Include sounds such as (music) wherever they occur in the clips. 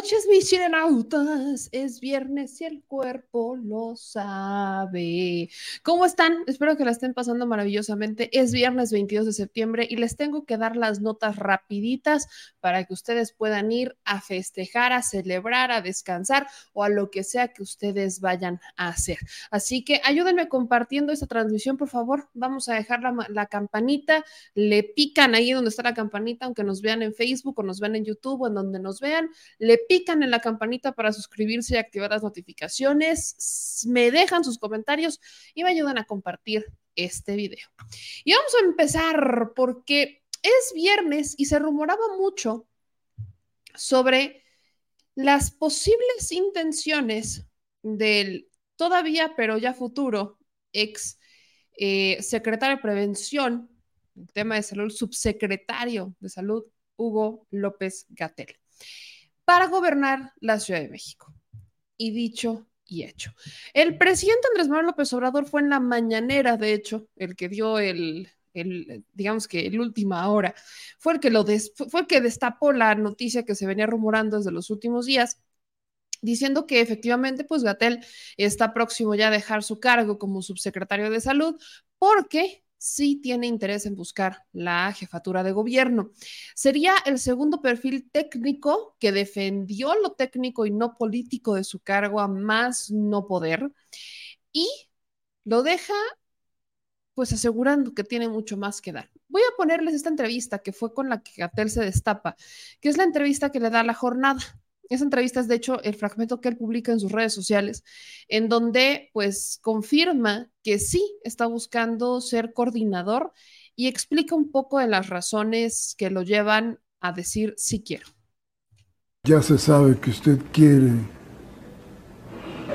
noches, mis chilenautas. Es viernes y el cuerpo lo sabe. ¿Cómo están? Espero que la estén pasando maravillosamente. Es viernes 22 de septiembre y les tengo que dar las notas rapiditas para que ustedes puedan ir a festejar, a celebrar, a descansar o a lo que sea que ustedes vayan a hacer. Así que ayúdenme compartiendo esta transmisión, por favor. Vamos a dejar la, la campanita. Le pican ahí donde está la campanita, aunque nos vean en Facebook o nos vean en YouTube o en donde nos vean le pican en la campanita para suscribirse y activar las notificaciones, me dejan sus comentarios y me ayudan a compartir este video. Y vamos a empezar porque es viernes y se rumoraba mucho sobre las posibles intenciones del todavía, pero ya futuro, ex eh, secretario de Prevención, el tema de salud, subsecretario de Salud, Hugo López Gatel para gobernar la Ciudad de México. Y dicho y hecho. El presidente Andrés Manuel López Obrador fue en la mañanera, de hecho, el que dio el, digamos que el última hora, fue el que lo fue el que destapó la noticia que se venía rumorando desde los últimos días diciendo que efectivamente, pues Gatel está próximo ya a dejar su cargo como subsecretario de salud porque sí tiene interés en buscar la jefatura de gobierno. Sería el segundo perfil técnico que defendió lo técnico y no político de su cargo a más no poder y lo deja pues asegurando que tiene mucho más que dar. Voy a ponerles esta entrevista que fue con la que Gatel se destapa, que es la entrevista que le da la jornada. Esa entrevista es, de hecho, el fragmento que él publica en sus redes sociales, en donde, pues, confirma que sí está buscando ser coordinador y explica un poco de las razones que lo llevan a decir sí quiero. Ya se sabe que usted quiere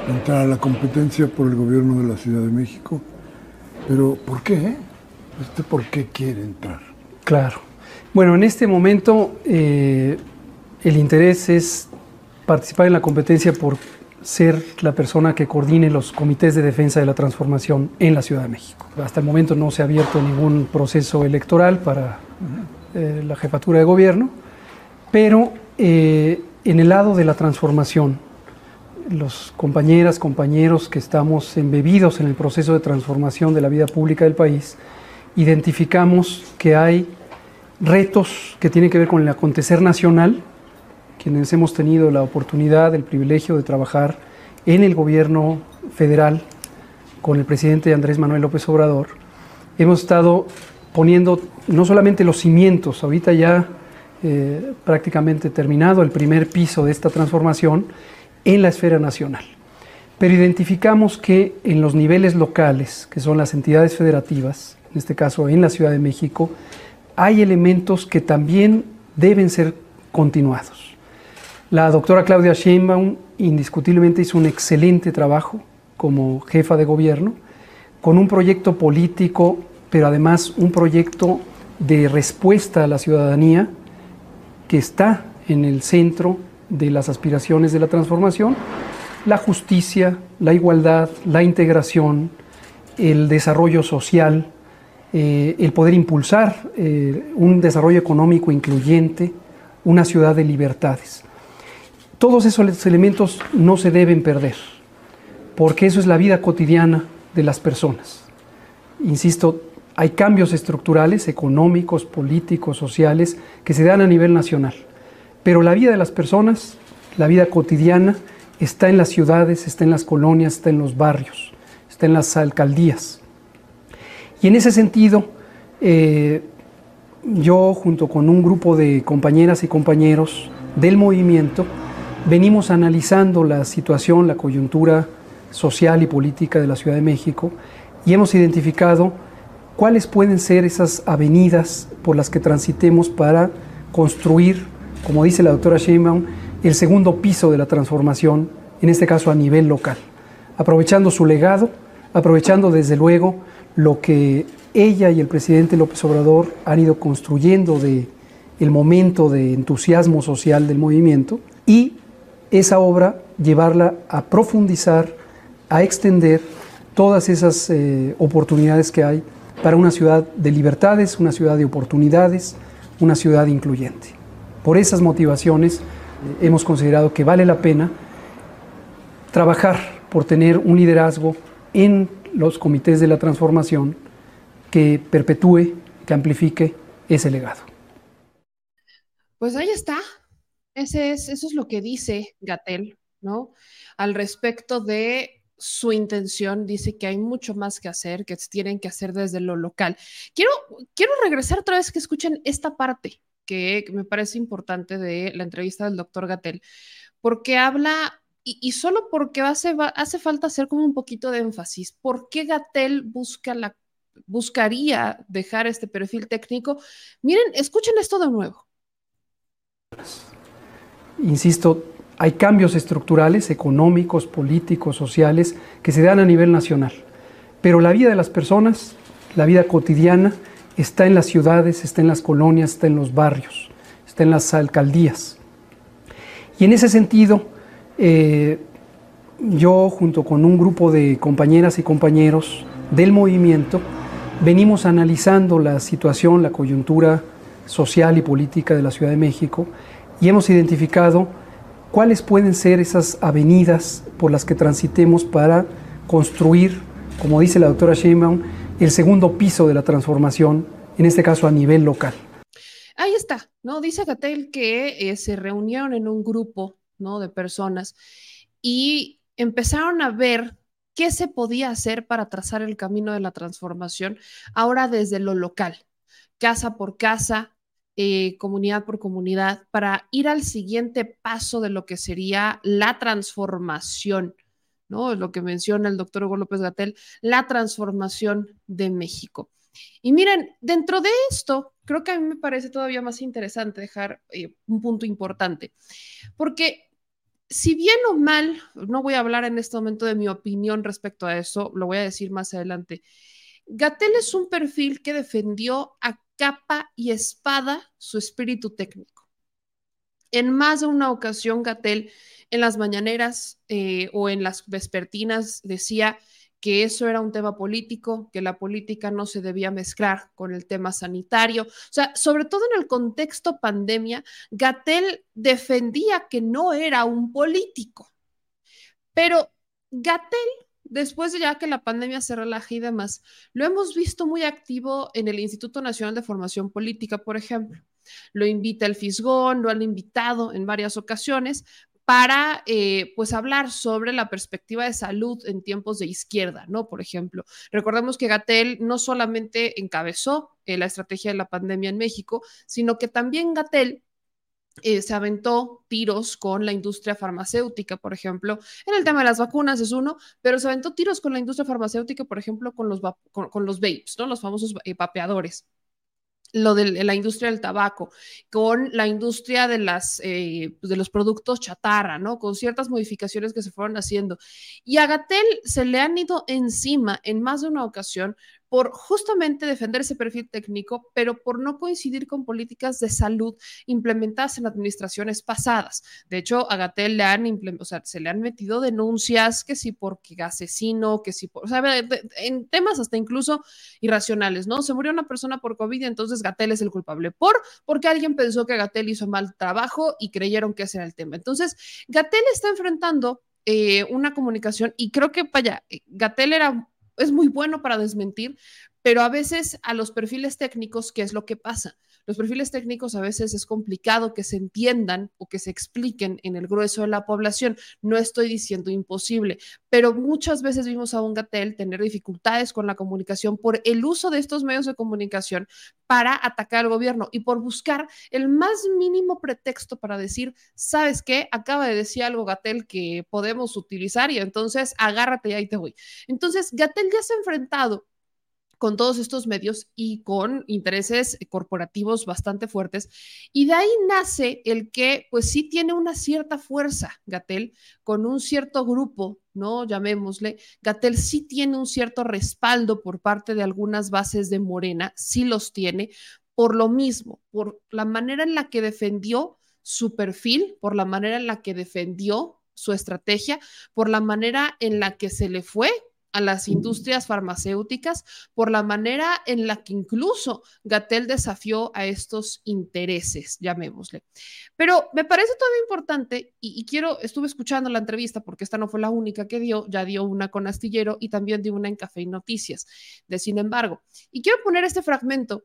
entrar a la competencia por el gobierno de la Ciudad de México, pero ¿por qué? ¿Usted por qué quiere entrar? Claro. Bueno, en este momento eh, el interés es participar en la competencia por ser la persona que coordine los comités de defensa de la transformación en la Ciudad de México. Hasta el momento no se ha abierto ningún proceso electoral para eh, la jefatura de gobierno, pero eh, en el lado de la transformación, los compañeras, compañeros que estamos embebidos en el proceso de transformación de la vida pública del país, identificamos que hay retos que tienen que ver con el acontecer nacional, quienes hemos tenido la oportunidad, el privilegio de trabajar en el gobierno federal con el presidente Andrés Manuel López Obrador, hemos estado poniendo no solamente los cimientos, ahorita ya eh, prácticamente terminado el primer piso de esta transformación en la esfera nacional. Pero identificamos que en los niveles locales, que son las entidades federativas, en este caso en la Ciudad de México, hay elementos que también deben ser continuados. La doctora Claudia Sheinbaum indiscutiblemente hizo un excelente trabajo como jefa de gobierno, con un proyecto político, pero además un proyecto de respuesta a la ciudadanía que está en el centro de las aspiraciones de la transformación, la justicia, la igualdad, la integración, el desarrollo social, eh, el poder impulsar eh, un desarrollo económico incluyente, una ciudad de libertades. Todos esos elementos no se deben perder, porque eso es la vida cotidiana de las personas. Insisto, hay cambios estructurales, económicos, políticos, sociales, que se dan a nivel nacional, pero la vida de las personas, la vida cotidiana, está en las ciudades, está en las colonias, está en los barrios, está en las alcaldías. Y en ese sentido, eh, yo junto con un grupo de compañeras y compañeros del movimiento, venimos analizando la situación, la coyuntura social y política de la Ciudad de México y hemos identificado cuáles pueden ser esas avenidas por las que transitemos para construir, como dice la doctora Sheinbaum, el segundo piso de la transformación, en este caso a nivel local, aprovechando su legado, aprovechando desde luego lo que ella y el presidente López Obrador han ido construyendo de el momento de entusiasmo social del movimiento y esa obra llevarla a profundizar, a extender todas esas eh, oportunidades que hay para una ciudad de libertades, una ciudad de oportunidades, una ciudad incluyente. Por esas motivaciones hemos considerado que vale la pena trabajar por tener un liderazgo en los comités de la transformación que perpetúe, que amplifique ese legado. Pues ahí está. Ese es, eso es lo que dice Gatel, ¿no? Al respecto de su intención, dice que hay mucho más que hacer, que tienen que hacer desde lo local. Quiero, quiero regresar otra vez que escuchen esta parte que me parece importante de la entrevista del doctor Gatel, porque habla, y, solo porque hace, hace falta hacer como un poquito de énfasis, ¿por qué Gatel busca la, buscaría dejar este perfil técnico? Miren, escuchen esto de nuevo. Insisto, hay cambios estructurales, económicos, políticos, sociales, que se dan a nivel nacional. Pero la vida de las personas, la vida cotidiana, está en las ciudades, está en las colonias, está en los barrios, está en las alcaldías. Y en ese sentido, eh, yo junto con un grupo de compañeras y compañeros del movimiento, venimos analizando la situación, la coyuntura social y política de la Ciudad de México y hemos identificado cuáles pueden ser esas avenidas por las que transitemos para construir, como dice la doctora Sheinbaum, el segundo piso de la transformación, en este caso a nivel local. Ahí está, ¿no? Dice Gatel que eh, se reunieron en un grupo. De personas y empezaron a ver qué se podía hacer para trazar el camino de la transformación ahora desde lo local, casa por casa, eh, comunidad por comunidad, para ir al siguiente paso de lo que sería la transformación, ¿no? Es lo que menciona el doctor Hugo López Gatel, la transformación de México. Y miren, dentro de esto, creo que a mí me parece todavía más interesante dejar eh, un punto importante, porque si bien o mal, no voy a hablar en este momento de mi opinión respecto a eso, lo voy a decir más adelante. Gatel es un perfil que defendió a capa y espada su espíritu técnico. En más de una ocasión, Gatel en las mañaneras eh, o en las vespertinas decía que eso era un tema político, que la política no se debía mezclar con el tema sanitario. O sea, sobre todo en el contexto pandemia, Gatel defendía que no era un político. Pero Gatel después de ya que la pandemia se relaja y demás, lo hemos visto muy activo en el Instituto Nacional de Formación Política, por ejemplo. Lo invita el Fisgón, lo han invitado en varias ocasiones para eh, pues hablar sobre la perspectiva de salud en tiempos de izquierda, ¿no? Por ejemplo, recordemos que Gatel no solamente encabezó eh, la estrategia de la pandemia en México, sino que también Gatel eh, se aventó tiros con la industria farmacéutica, por ejemplo, en el tema de las vacunas es uno, pero se aventó tiros con la industria farmacéutica, por ejemplo, con los, con, los vapes, ¿no? Los famosos eh, vapeadores lo de la industria del tabaco, con la industria de, las, eh, de los productos chatarra, ¿no? Con ciertas modificaciones que se fueron haciendo. Y a Gatel se le han ido encima en más de una ocasión por justamente defender ese perfil técnico, pero por no coincidir con políticas de salud implementadas en administraciones pasadas. De hecho, a Gatel le han o sea, se le han metido denuncias que sí porque asesino, que sí por, o sea, en temas hasta incluso irracionales, ¿no? Se murió una persona por COVID y entonces Gatel es el culpable por, porque alguien pensó que Gatel hizo mal trabajo y creyeron que ese era el tema. Entonces, Gatel está enfrentando eh, una comunicación y creo que, vaya, eh, Gatel era es muy bueno para desmentir, pero a veces a los perfiles técnicos, ¿qué es lo que pasa? Los perfiles técnicos a veces es complicado que se entiendan o que se expliquen en el grueso de la población. No estoy diciendo imposible, pero muchas veces vimos a un Gatel tener dificultades con la comunicación por el uso de estos medios de comunicación para atacar al gobierno y por buscar el más mínimo pretexto para decir, ¿sabes qué? Acaba de decir algo Gatel que podemos utilizar y entonces agárrate y ahí te voy. Entonces, Gatel ya se ha enfrentado con todos estos medios y con intereses corporativos bastante fuertes. Y de ahí nace el que, pues sí tiene una cierta fuerza, Gatel, con un cierto grupo, ¿no? Llamémosle. Gatel sí tiene un cierto respaldo por parte de algunas bases de Morena, sí los tiene, por lo mismo, por la manera en la que defendió su perfil, por la manera en la que defendió su estrategia, por la manera en la que se le fue a las industrias farmacéuticas por la manera en la que incluso Gatel desafió a estos intereses, llamémosle. Pero me parece todavía importante y, y, quiero, estuve escuchando la entrevista porque esta no fue la única que dio, ya dio una con Astillero y también dio una en Café y Noticias, de sin embargo. Y quiero poner este fragmento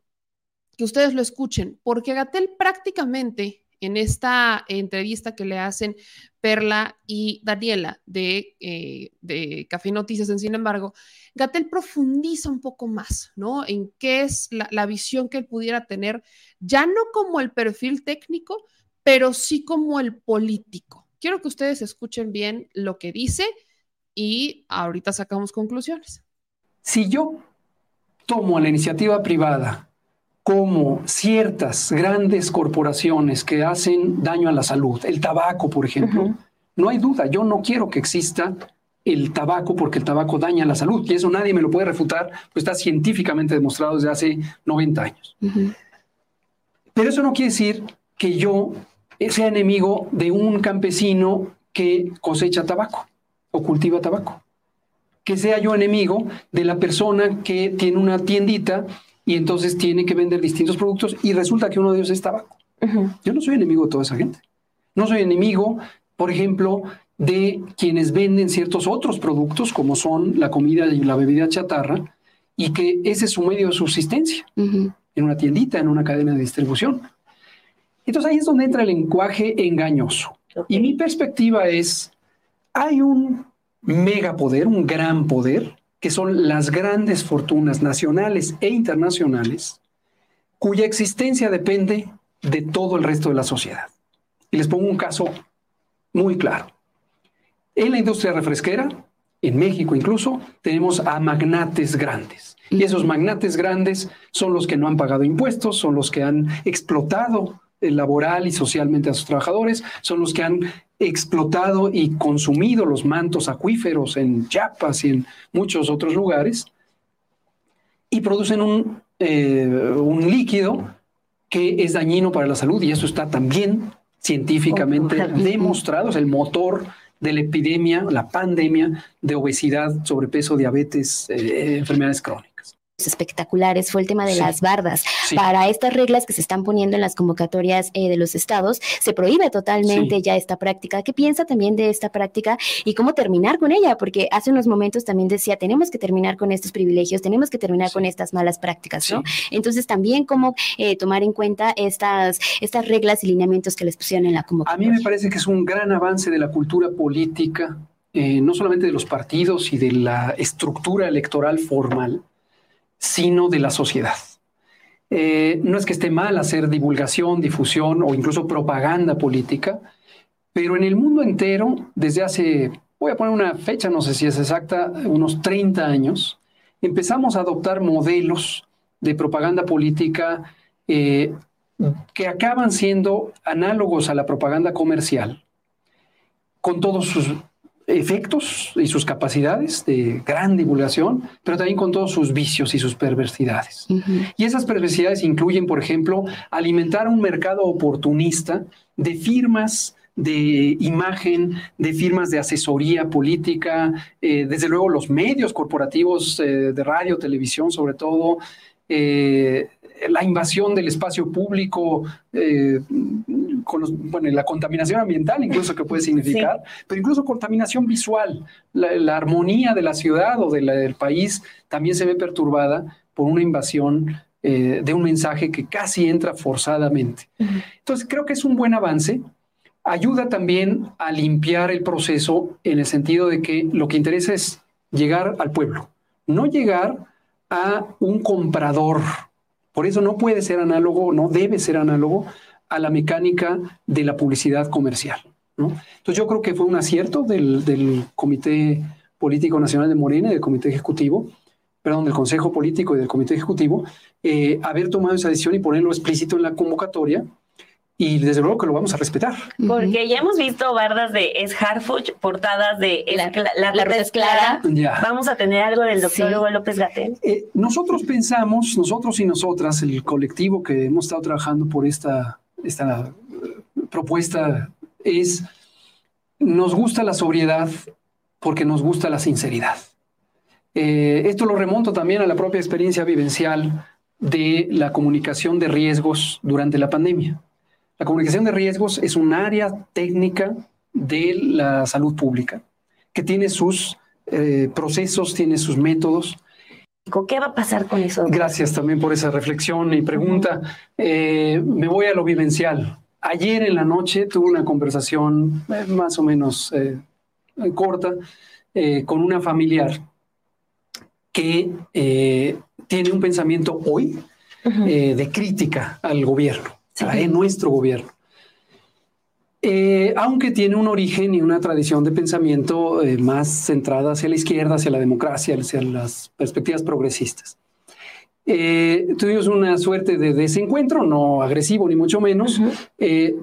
que ustedes lo escuchen, porque Gatel prácticamente en esta entrevista que le hacen Perla y Daniela de, eh, de Café Noticias, en sin embargo, Gatel profundiza un poco más, ¿no? En qué es la, la visión que él pudiera tener, ya no como el perfil técnico, pero sí como el político. Quiero que ustedes escuchen bien lo que dice y ahorita sacamos conclusiones. Si yo tomo la iniciativa privada como ciertas grandes corporaciones que hacen daño a la salud, el tabaco, por ejemplo, uh -huh. no hay duda, yo no quiero que exista el tabaco porque el tabaco daña la salud y eso nadie me lo puede refutar, pues está científicamente demostrado desde hace 90 años. Uh -huh. Pero eso no quiere decir que yo sea enemigo de un campesino que cosecha tabaco o cultiva tabaco. Que sea yo enemigo de la persona que tiene una tiendita y entonces tiene que vender distintos productos y resulta que uno de ellos es tabaco. Uh -huh. Yo no soy enemigo de toda esa gente. No soy enemigo, por ejemplo, de quienes venden ciertos otros productos como son la comida y la bebida chatarra y que ese es su medio de subsistencia uh -huh. en una tiendita, en una cadena de distribución. Entonces ahí es donde entra el lenguaje engañoso. Okay. Y mi perspectiva es, hay un megapoder, un gran poder, que son las grandes fortunas nacionales e internacionales, cuya existencia depende de todo el resto de la sociedad. Y les pongo un caso muy claro. En la industria refresquera, en México incluso, tenemos a magnates grandes. Y esos magnates grandes son los que no han pagado impuestos, son los que han explotado laboral y socialmente a sus trabajadores, son los que han explotado y consumido los mantos acuíferos en Chiapas y en muchos otros lugares y producen un, eh, un líquido que es dañino para la salud y eso está también científicamente demostrado, es el motor de la epidemia, la pandemia de obesidad, sobrepeso, diabetes, eh, enfermedades crónicas espectaculares fue el tema de sí. las bardas. Sí. Para estas reglas que se están poniendo en las convocatorias eh, de los estados, se prohíbe totalmente sí. ya esta práctica. ¿Qué piensa también de esta práctica y cómo terminar con ella? Porque hace unos momentos también decía, tenemos que terminar con estos privilegios, tenemos que terminar con estas malas prácticas, ¿no? Entonces también cómo eh, tomar en cuenta estas, estas reglas y lineamientos que les pusieron en la convocatoria. A mí me parece que es un gran avance de la cultura política, eh, no solamente de los partidos y de la estructura electoral formal, sino de la sociedad. Eh, no es que esté mal hacer divulgación, difusión o incluso propaganda política, pero en el mundo entero, desde hace, voy a poner una fecha, no sé si es exacta, unos 30 años, empezamos a adoptar modelos de propaganda política eh, que acaban siendo análogos a la propaganda comercial, con todos sus efectos y sus capacidades de gran divulgación, pero también con todos sus vicios y sus perversidades. Uh -huh. Y esas perversidades incluyen, por ejemplo, alimentar un mercado oportunista de firmas de imagen, de firmas de asesoría política, eh, desde luego los medios corporativos eh, de radio, televisión sobre todo, eh, la invasión del espacio público, eh, con los, bueno, la contaminación ambiental incluso que puede significar, sí. pero incluso contaminación visual, la, la armonía de la ciudad o de la, del país también se ve perturbada por una invasión eh, de un mensaje que casi entra forzadamente. Uh -huh. Entonces creo que es un buen avance. Ayuda también a limpiar el proceso en el sentido de que lo que interesa es llegar al pueblo, no llegar a un comprador por eso no puede ser análogo, no debe ser análogo a la mecánica de la publicidad comercial. ¿no? Entonces yo creo que fue un acierto del, Comité Político Nacional de Morena y del Comité Ejecutivo, perdón, del Consejo Político y del Comité Ejecutivo, eh, haber tomado esa decisión y ponerlo explícito en la convocatoria y desde luego que lo vamos a respetar. Porque ya hemos visto bardas de Es Harfuch, portadas de es, la, la, la, es clara. Ya. Vamos a tener algo del doctor sí. Hugo López Gatel. Eh, nosotros pensamos, nosotros y nosotras, el colectivo que hemos estado trabajando por esta, esta uh, propuesta es, nos gusta la sobriedad porque nos gusta la sinceridad. Eh, esto lo remonto también a la propia experiencia vivencial de la comunicación de riesgos durante la pandemia. La comunicación de riesgos es un área técnica de la salud pública que tiene sus eh, procesos, tiene sus métodos. ¿Qué va a pasar con eso? Gracias también por esa reflexión y pregunta. Eh, me voy a lo vivencial. Ayer en la noche tuve una conversación eh, más o menos corta con una familiar que tiene un pensamiento hoy de crítica al gobierno, en nuestro gobierno. Eh, aunque tiene un origen y una tradición de pensamiento eh, más centrada hacia la izquierda, hacia la democracia, hacia las perspectivas progresistas. Eh, tuvimos una suerte de desencuentro, no agresivo ni mucho menos,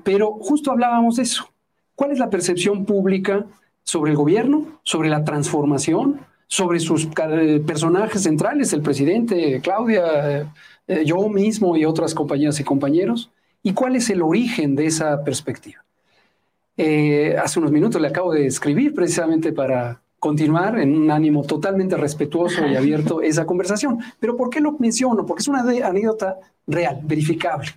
pero justo hablábamos de eso. ¿Cuál es la percepción pública sobre el gobierno, sobre la transformación, sobre sus personajes centrales, el presidente, Claudia, yo mismo y otras compañeras y compañeros? ¿Y cuál es el origen de esa perspectiva? Eh, hace unos minutos le acabo de escribir precisamente para continuar en un ánimo totalmente respetuoso y abierto esa conversación. Pero ¿por qué lo menciono? Porque es una anécdota real, verificable.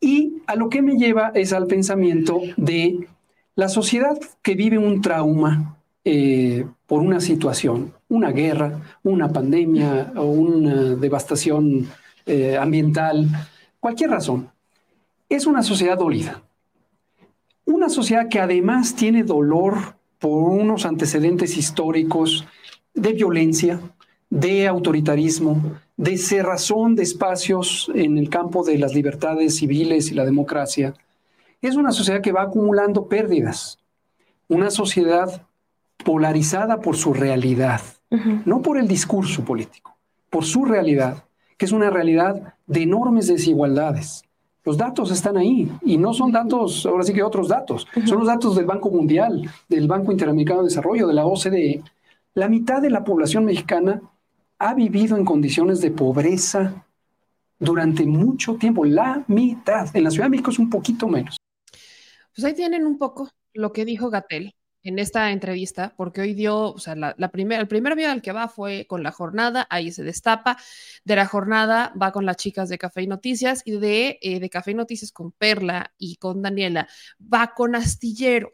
Y a lo que me lleva es al pensamiento de la sociedad que vive un trauma eh, por una situación, una guerra, una pandemia o una devastación eh, ambiental, cualquier razón. Es una sociedad dolida. Una sociedad que además tiene dolor por unos antecedentes históricos de violencia, de autoritarismo, de cerrazón de espacios en el campo de las libertades civiles y la democracia, es una sociedad que va acumulando pérdidas. Una sociedad polarizada por su realidad, no por el discurso político, por su realidad, que es una realidad de enormes desigualdades, los datos están ahí y no son datos, ahora sí que otros datos, son los datos del Banco Mundial, del Banco Interamericano de Desarrollo, de la OCDE. La mitad de la población mexicana ha vivido en condiciones de pobreza durante mucho tiempo, la mitad. En la Ciudad de México es un poquito menos. Pues ahí tienen un poco lo que dijo Gatel en esta entrevista, porque hoy dio, o sea, la, primera, el primer video al que va fue con la jornada, ahí se destapa, de la jornada va con las chicas de Café y Noticias y de, eh, de Café y Noticias con Perla y con Daniela, va con Astillero.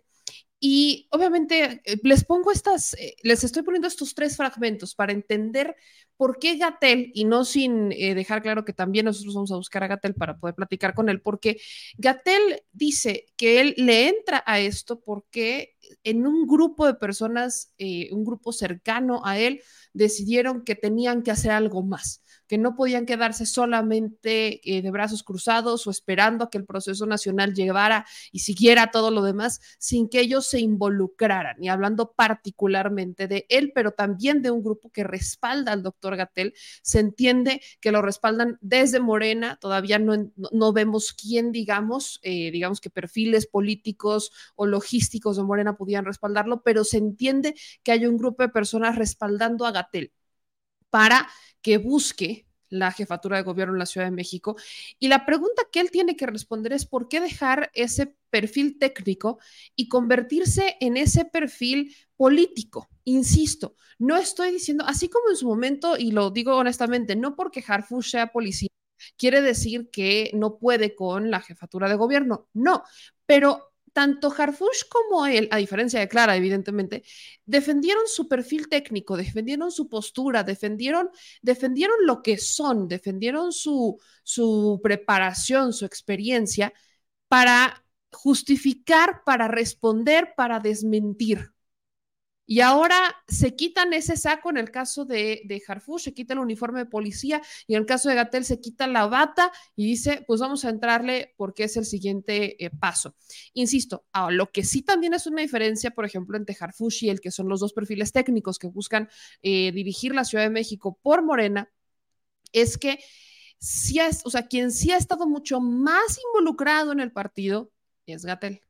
Y obviamente eh, les pongo estas, eh, les estoy poniendo estos tres fragmentos para entender por qué Gatel, y no sin eh, dejar claro que también nosotros vamos a buscar a Gatel para poder platicar con él, porque Gatel dice que él le entra a esto porque en un grupo de personas, un grupo cercano a él, decidieron que tenían que hacer algo más que no podían quedarse solamente eh, de brazos cruzados o esperando a que el proceso nacional llevara y siguiera todo lo demás sin que ellos se involucraran. Y hablando particularmente de él, pero también de un grupo que respalda al doctor Gatel, se entiende que lo respaldan desde Morena, todavía no, no vemos quién, digamos, eh, digamos que perfiles políticos o logísticos de Morena pudieran respaldarlo, pero se entiende que hay un grupo de personas respaldando a Gatel para que busque la jefatura de gobierno en la Ciudad de México. Y la pregunta que él tiene que responder es por qué dejar ese perfil técnico y convertirse en ese perfil político. Insisto, no estoy diciendo, así como en su momento, y lo digo honestamente, no porque Harfush sea policía, quiere decir que no puede con la jefatura de gobierno, no, pero tanto Harfush como él, a diferencia de Clara, evidentemente, defendieron su perfil técnico, defendieron su postura, defendieron, defendieron lo que son, defendieron su, su preparación, su experiencia para justificar, para responder, para desmentir. Y ahora se quitan ese saco en el caso de, de se quita el uniforme de policía y en el caso de Gatel se quita la bata y dice, pues vamos a entrarle porque es el siguiente eh, paso. Insisto, lo que sí también es una diferencia, por ejemplo, entre Harfush y el que son los dos perfiles técnicos que buscan eh, dirigir la Ciudad de México por Morena, es que sí es, o sea, quien sí ha estado mucho más involucrado en el partido es Gatel.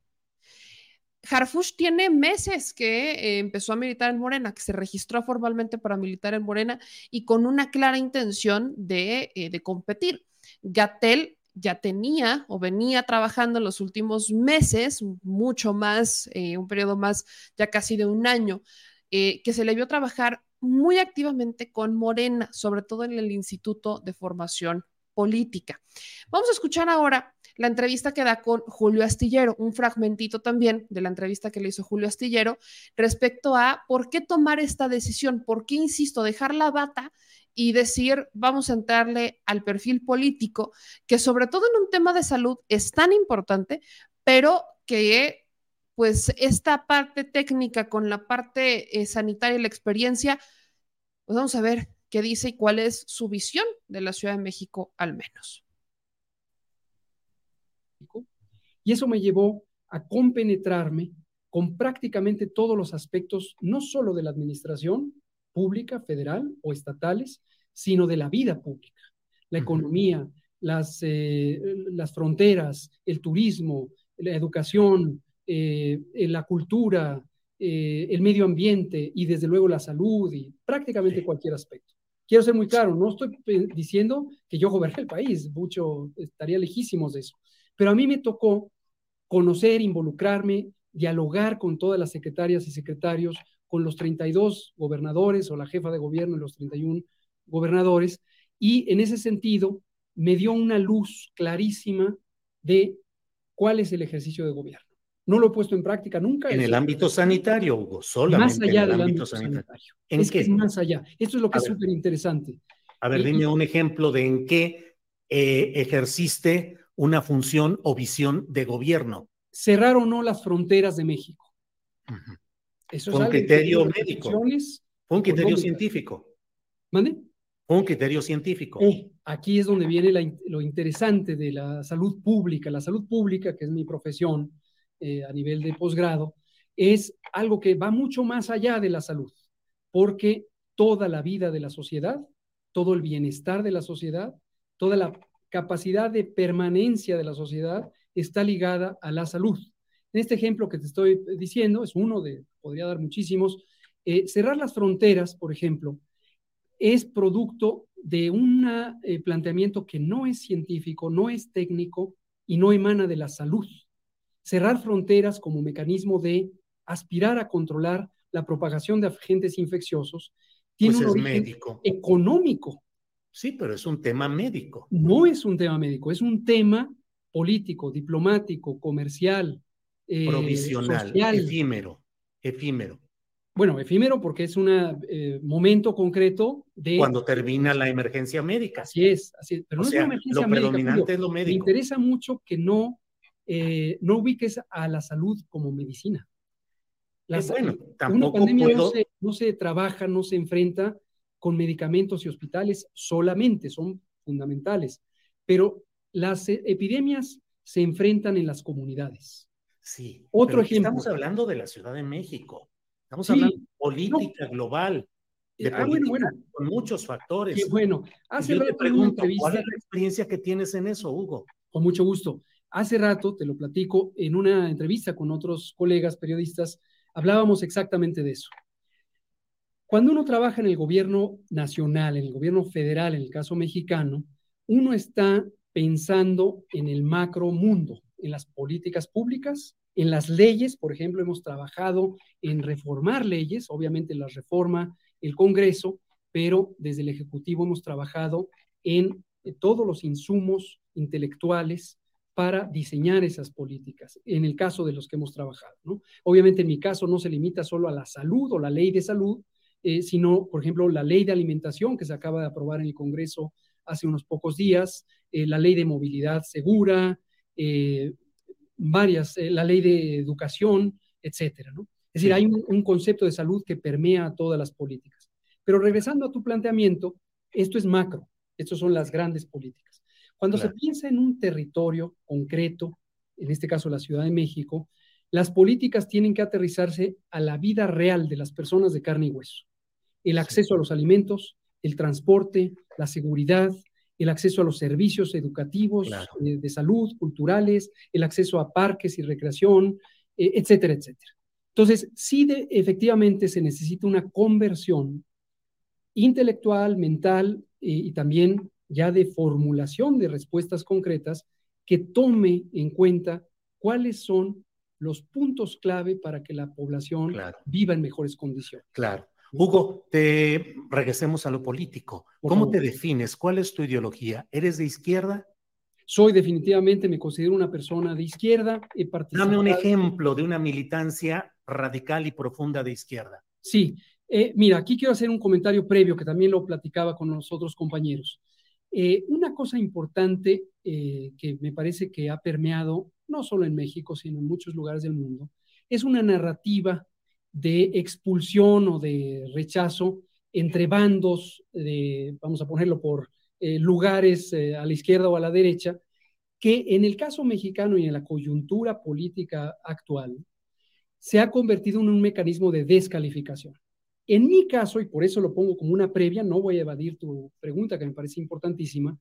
Harfush tiene meses que eh, empezó a militar en Morena, que se registró formalmente para militar en Morena y con una clara intención de, eh, competir. Gatel ya tenía o venía trabajando en los últimos meses, mucho más, eh, un periodo más, ya casi de un año, que se le vio trabajar muy activamente con Morena, sobre todo en el Instituto de Formación Política. Vamos a escuchar ahora la entrevista que da con Julio Astillero, un fragmentito también de la entrevista que le hizo Julio Astillero respecto a por qué tomar esta decisión, por qué, insisto, dejar la bata y decir, vamos a entrarle al perfil político, que sobre todo en un tema de salud es tan importante, pero que pues esta parte técnica con la parte eh, sanitaria y la experiencia, pues vamos a ver qué dice y cuál es su visión de la Ciudad de México al menos. Y eso me llevó a compenetrarme con prácticamente todos los aspectos, no solo de la administración pública, federal o estatales, sino de la vida pública, la economía, las, eh, las fronteras, el turismo, la educación, eh, la cultura, eh, el medio ambiente y desde luego la salud y prácticamente cualquier aspecto. Quiero ser muy claro, no estoy diciendo que yo goberné el país, mucho estaría lejísimos de eso, pero a mí me tocó conocer, involucrarme, dialogar con todas las secretarias y secretarios, con los 32 gobernadores o la jefa de gobierno y los 31 gobernadores, y en ese sentido me dio una luz clarísima de cuál es el ejercicio de gobierno. No lo he puesto en práctica nunca. En el ámbito sanitario, Hugo, solamente. Más allá del ámbito, sanitario. ¿En es qué? es más allá. Esto es lo que es súper interesante. A ver, dime un ejemplo de en qué eh, ejerciste una función o visión de gobierno. Cerrar o no las fronteras de México. Eso Fue un criterio médico. Fue un criterio científico. ¿Mande? Fue un criterio científico. Eh, aquí es donde viene lo interesante de la salud pública. La salud pública, que es mi profesión eh, a nivel de posgrado, es algo que va mucho más allá de la salud, porque toda la vida de la sociedad, todo el bienestar de la sociedad, toda la capacidad de permanencia de la sociedad está ligada a la salud. En este ejemplo que te estoy diciendo, es uno de, podría dar muchísimos, eh, cerrar las fronteras, por ejemplo, es producto de un eh, planteamiento que no es científico, no es técnico y no emana de la salud. Cerrar fronteras como mecanismo de aspirar a controlar la propagación de agentes infecciosos tiene pues un origen médico. económico Sí, pero es un tema médico. No es un tema médico, es un tema político, diplomático, comercial. Eh, Provisional, efímero, efímero. Bueno, efímero porque es un eh, momento concreto de... Cuando termina la emergencia médica. Así es, así es. Pero no es una emergencia lo predominante es lo médico. Me interesa mucho que no, eh, no ubiques a la salud como medicina. La, bueno, tampoco una pandemia no, se, no se trabaja, no se enfrenta con medicamentos y hospitales solamente, son fundamentales, pero las e, epidemias se enfrentan en las comunidades. Sí. Otro ejemplo. Estamos hablando de la Ciudad de México. Estamos hablando de política global. De ah, política con muchos factores. Bueno. Hace rato pregunto, ¿cuál es la experiencia que tienes en eso, Hugo? Con mucho gusto. Hace rato, te lo platico, en una entrevista con otros colegas periodistas, hablábamos exactamente de eso. Cuando uno trabaja en el gobierno nacional, en el gobierno federal, en el caso mexicano, uno está pensando en el macro mundo, en las políticas públicas, en las leyes, por ejemplo, hemos trabajado en reformar leyes, obviamente las reforma el Congreso, pero desde el Ejecutivo hemos trabajado en eh, todos los insumos intelectuales para diseñar esas políticas, en el caso de los que hemos trabajado. Obviamente en mi caso no se limita solo a la salud o la ley de salud, eh, sino, por ejemplo, la ley de alimentación que se acaba de aprobar en el Congreso hace unos pocos días, eh, la ley de movilidad segura, eh, varias, la ley de educación, etcétera, ¿no? Es decir, hay un, concepto de salud que permea todas las políticas. Pero regresando a tu planteamiento, esto es macro, estas son las grandes políticas. Cuando se piensa en un territorio concreto, en este caso la Ciudad de México, las políticas tienen que aterrizarse a la vida real de las personas de carne y hueso el acceso a los alimentos, el transporte, la seguridad, el acceso a los servicios educativos, eh, de salud, culturales, el acceso a parques y recreación, eh, etcétera, etcétera. Entonces, sí, efectivamente se necesita una conversión intelectual, mental eh, y también ya de formulación de respuestas concretas que tome en cuenta cuáles son los puntos clave para que la población viva en mejores condiciones. Claro. Hugo, te regresemos a lo político. ¿Cómo te defines? ¿Cuál es tu ideología? ¿Eres de izquierda? Soy definitivamente, me considero una persona de izquierda. Dame un ejemplo de una militancia radical y profunda de izquierda. Sí, eh, mira, aquí quiero hacer un comentario previo que también lo platicaba con los otros compañeros. Eh, una cosa importante eh, que me parece que ha permeado, no solo en México, sino en muchos lugares del mundo, es una narrativa de expulsión o de rechazo entre bandos, de, vamos a ponerlo por lugares a la izquierda o a la derecha, que en el caso mexicano y en la coyuntura política actual se ha convertido en un mecanismo de descalificación. En mi caso, y por eso lo pongo como una previa, no voy a evadir tu pregunta que me parece importantísima,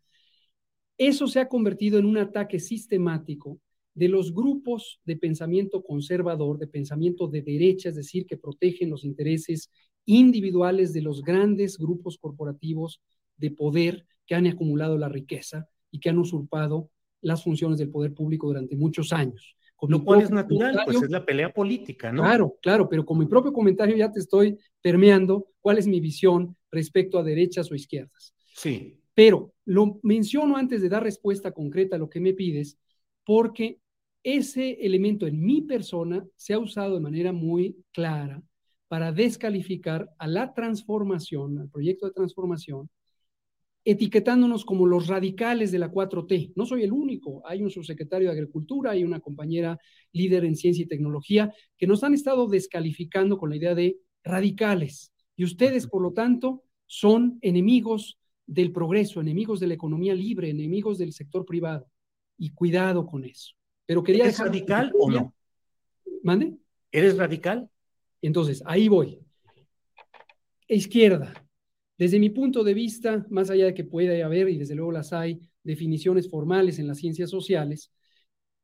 eso se ha convertido en un ataque sistemático de los grupos de pensamiento conservador, de pensamiento de derecha, es decir, que protegen los intereses individuales de los grandes grupos corporativos de poder que han acumulado la riqueza y que han usurpado las funciones del poder público durante muchos años. Lo cual es natural, pues es la pelea política, ¿no? Claro, claro, pero con mi propio comentario ya te estoy permeando cuál es mi visión respecto a derechas o izquierdas. Sí. Pero lo menciono antes de dar respuesta concreta a lo que me pides, porque ese elemento en mi persona se ha usado de manera muy clara para descalificar a la transformación, al proyecto de transformación, etiquetándonos como los radicales de la 4T. No soy el único, hay un subsecretario de Agricultura, hay una compañera líder en ciencia y tecnología que nos han estado descalificando con la idea de radicales. Y ustedes, por lo tanto, son enemigos del progreso, enemigos de la economía libre, enemigos del sector privado. Y cuidado con eso. Pero quería ¿Eres radical o no? ¿Mande? ¿Eres radical? Entonces, ahí voy. Izquierda, desde mi punto de vista, más allá de que pueda haber, y desde luego las hay, definiciones formales en las ciencias sociales,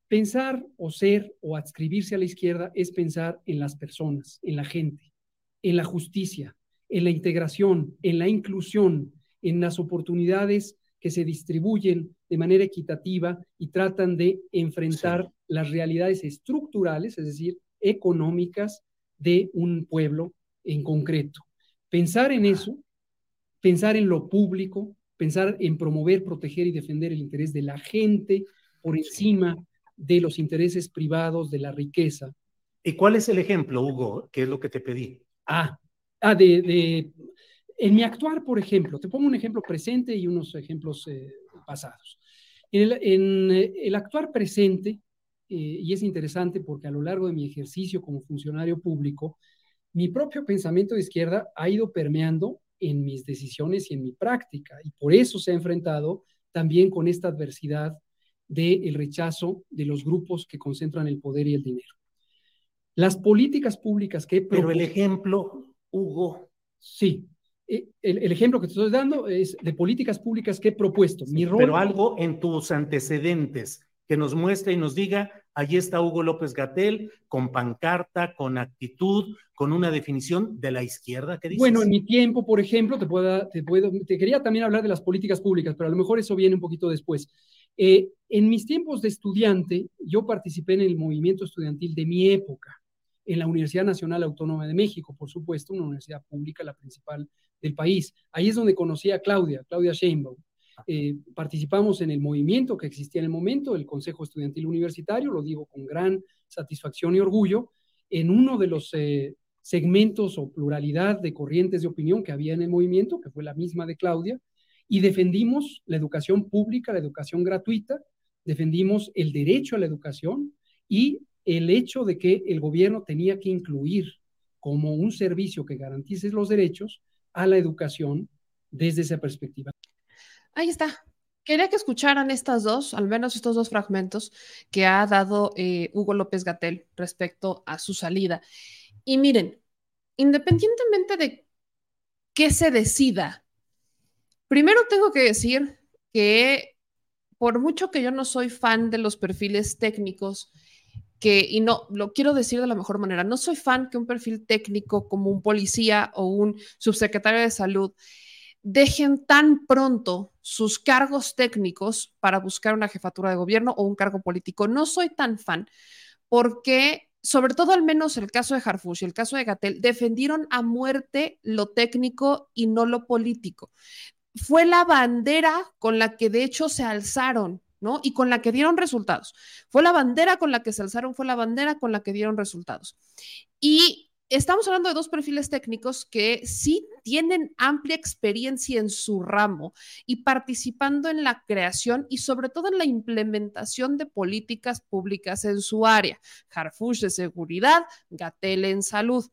pensar o ser o adscribirse a la izquierda es pensar en las personas, en la gente, en la justicia, en la integración, en la inclusión, en las oportunidades que se distribuyen de manera equitativa y tratan de enfrentar las realidades estructurales, es decir, económicas de un pueblo en concreto. Pensar en eso pensar en lo público, pensar en promover, proteger y defender el interés de la gente por encima de los intereses privados, de la riqueza. ¿Y cuál es el ejemplo, Hugo? ¿Qué es lo que te pedí? Ah, ah de, en mi actuar, por ejemplo, te pongo un ejemplo presente y unos ejemplos eh, pasados. En el, actuar presente, eh, y es interesante porque a lo largo de mi ejercicio como funcionario público, mi propio pensamiento de izquierda ha ido permeando en mis decisiones y en mi práctica. Y por eso se ha enfrentado también con esta adversidad del rechazo de los grupos que concentran el poder y el dinero. Las políticas públicas que... Pero el ejemplo, Hugo. Sí, eh, el, ejemplo que te estoy dando es de políticas públicas que he propuesto. Mi rol, pero algo en tus antecedentes que nos muestre y nos diga, allí está Hugo López Gatel, con pancarta, con actitud, con una definición de la izquierda que dices. Bueno, en mi tiempo, por ejemplo, te, puedo, te, puedo, te quería también hablar de las políticas públicas, pero a lo mejor eso viene un poquito después. Eh, en mis tiempos de estudiante, yo participé en el movimiento estudiantil de mi época, en la Universidad Nacional Autónoma de México, por supuesto, una universidad pública, la principal del país. Ahí es donde conocí a Claudia, Claudia Sheinbaum. Eh, participamos en el movimiento que existía en el momento, el Consejo Estudiantil Universitario, lo digo con gran satisfacción y orgullo, en uno de los eh, segmentos o pluralidad de corrientes de opinión que había en el movimiento, que fue la misma de Claudia, y defendimos la educación pública, la educación gratuita, defendimos el derecho a la educación y el hecho de que el gobierno tenía que incluir como un servicio que garantice los derechos a la educación desde esa perspectiva. Ahí está. Quería que escucharan estas dos, al menos estos dos fragmentos que ha dado eh, Hugo López Gatel respecto a su salida. Y miren, independientemente de qué se decida, primero tengo que decir que por mucho que yo no soy fan de los perfiles técnicos, que, y no, lo quiero decir de la mejor manera, no soy fan que un perfil técnico como un policía o un subsecretario de salud dejen tan pronto sus cargos técnicos para buscar una jefatura de gobierno o un cargo político. No soy tan fan porque sobre todo al menos el caso de Harfush y el caso de Gatel, defendieron a muerte lo técnico y no lo político. Fue la bandera con la que de hecho se alzaron, ¿no? Y con la que dieron resultados. Fue la bandera con la que se alzaron, fue la bandera con la que dieron resultados. Y estamos hablando de dos perfiles técnicos que sí tienen amplia experiencia en su ramo y participando en la creación y sobre todo en la implementación de políticas públicas en su área. Harfush de seguridad, Gatel en salud.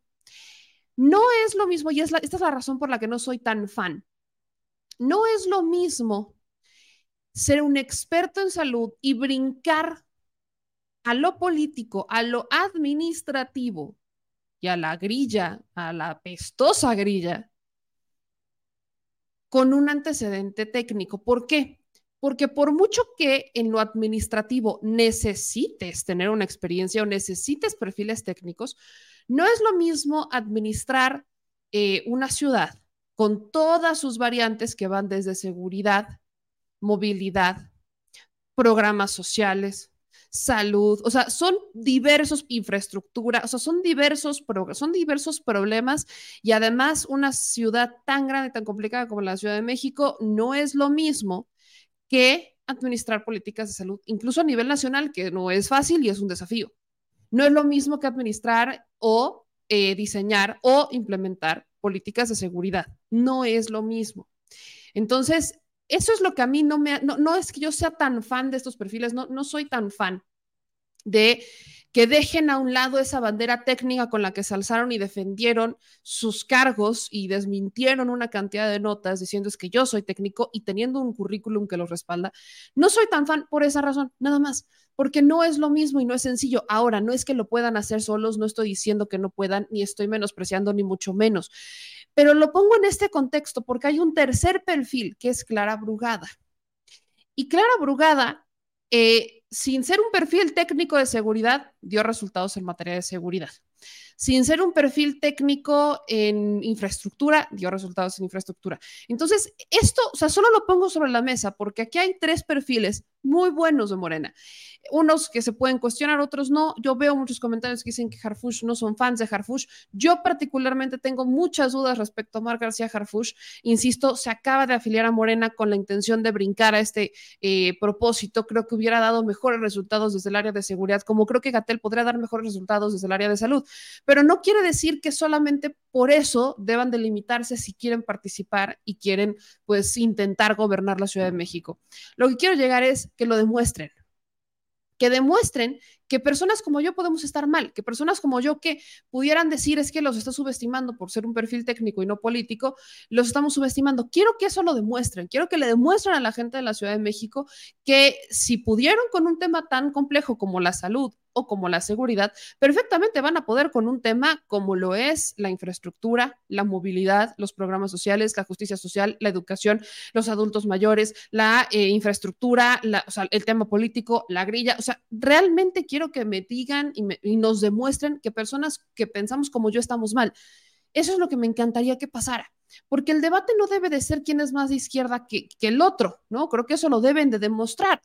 No es lo mismo, y esta es la razón por la que no soy tan fan. No es lo mismo ser un experto en salud y brincar a lo político, a lo administrativo, y a la grilla, a la pestosa grilla, con un antecedente técnico. ¿Por qué? Porque por mucho que en lo administrativo necesites tener una experiencia o necesites perfiles técnicos, no es lo mismo administrar eh, una ciudad con todas sus variantes que van desde seguridad, movilidad, programas sociales, salud, o sea, son diversos infraestructura, o sea, son diversos, son diversos problemas y además una ciudad tan grande, tan complicada como la Ciudad de México no es lo mismo que administrar políticas de salud, incluso a nivel nacional, que no es fácil y es un desafío. No es lo mismo que administrar o eh, diseñar o implementar políticas de seguridad. No es lo mismo. Entonces, eso es lo que a mí no me, no, no es que yo sea tan fan de estos perfiles, no, no soy tan fan de que dejen a un lado esa bandera técnica con la que se alzaron y defendieron sus cargos y desmintieron una cantidad de notas diciendo es que yo soy técnico y teniendo un currículum que los respalda. No soy tan fan por esa razón, nada más, porque no es lo mismo y no es sencillo. Ahora, no es que lo puedan hacer solos, no estoy diciendo que no puedan, ni estoy menospreciando, ni mucho menos. Pero lo pongo en este contexto porque hay un tercer perfil que es Clara Brugada. Y Clara Brugada eh, sin ser un perfil técnico de seguridad, dio resultados en materia de seguridad. Sin ser un perfil técnico en infraestructura, dio resultados en infraestructura. Entonces, esto, o sea, solo lo pongo sobre la mesa porque aquí hay tres perfiles muy buenos de Morena unos que se pueden cuestionar, otros no. Yo veo muchos comentarios que dicen que Harfush no son fans de Harfush. Yo particularmente tengo muchas dudas respecto a Mar García Harfush. Insisto, se acaba de afiliar a Morena con la intención de brincar a este eh, propósito. Creo que hubiera dado mejores resultados desde el área de seguridad, como creo que Gatel podría dar mejores resultados desde el área de salud. Pero no quiere decir que solamente por eso deban delimitarse si quieren participar y quieren, pues, intentar gobernar la Ciudad de México. Lo que quiero llegar es que lo demuestren que demuestren que personas como yo podemos estar mal, que personas como yo que pudieran decir es que los está subestimando por ser un perfil técnico y no político, los estamos subestimando. Quiero que eso lo demuestren, quiero que le demuestren a la gente de la Ciudad de México que si pudieron con un tema tan complejo como la salud o como la seguridad, perfectamente van a poder con un tema como lo es la infraestructura, la movilidad, los programas sociales, la justicia social, la educación, los adultos mayores, la eh, infraestructura, el tema político, la grilla. O sea, realmente quiero que me digan y, nos demuestren que personas que pensamos como yo estamos mal. Eso es lo que me encantaría que pasara, porque el debate no debe de ser quién es más de izquierda que, que el otro, ¿no? Creo que eso lo deben de demostrar.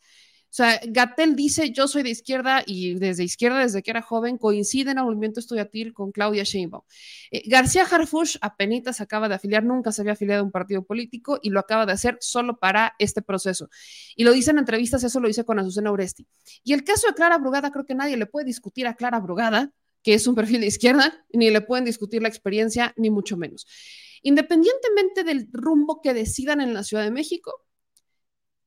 O sea, Gatel dice, yo soy de izquierda y desde izquierda, desde que era joven, coincide en el movimiento estudiantil con Claudia Sheinbaum. Eh, García Harfush apenas acaba de afiliar, nunca se había afiliado a un partido político y lo acaba de hacer solo para este proceso. Y lo dice en entrevistas, eso lo dice con Azucena Oresti. Y el caso de Clara Brugada, creo que nadie le puede discutir a Clara Brugada, que es un perfil de izquierda, ni le pueden discutir la experiencia, ni mucho menos. Independientemente del rumbo que decidan en la Ciudad de México,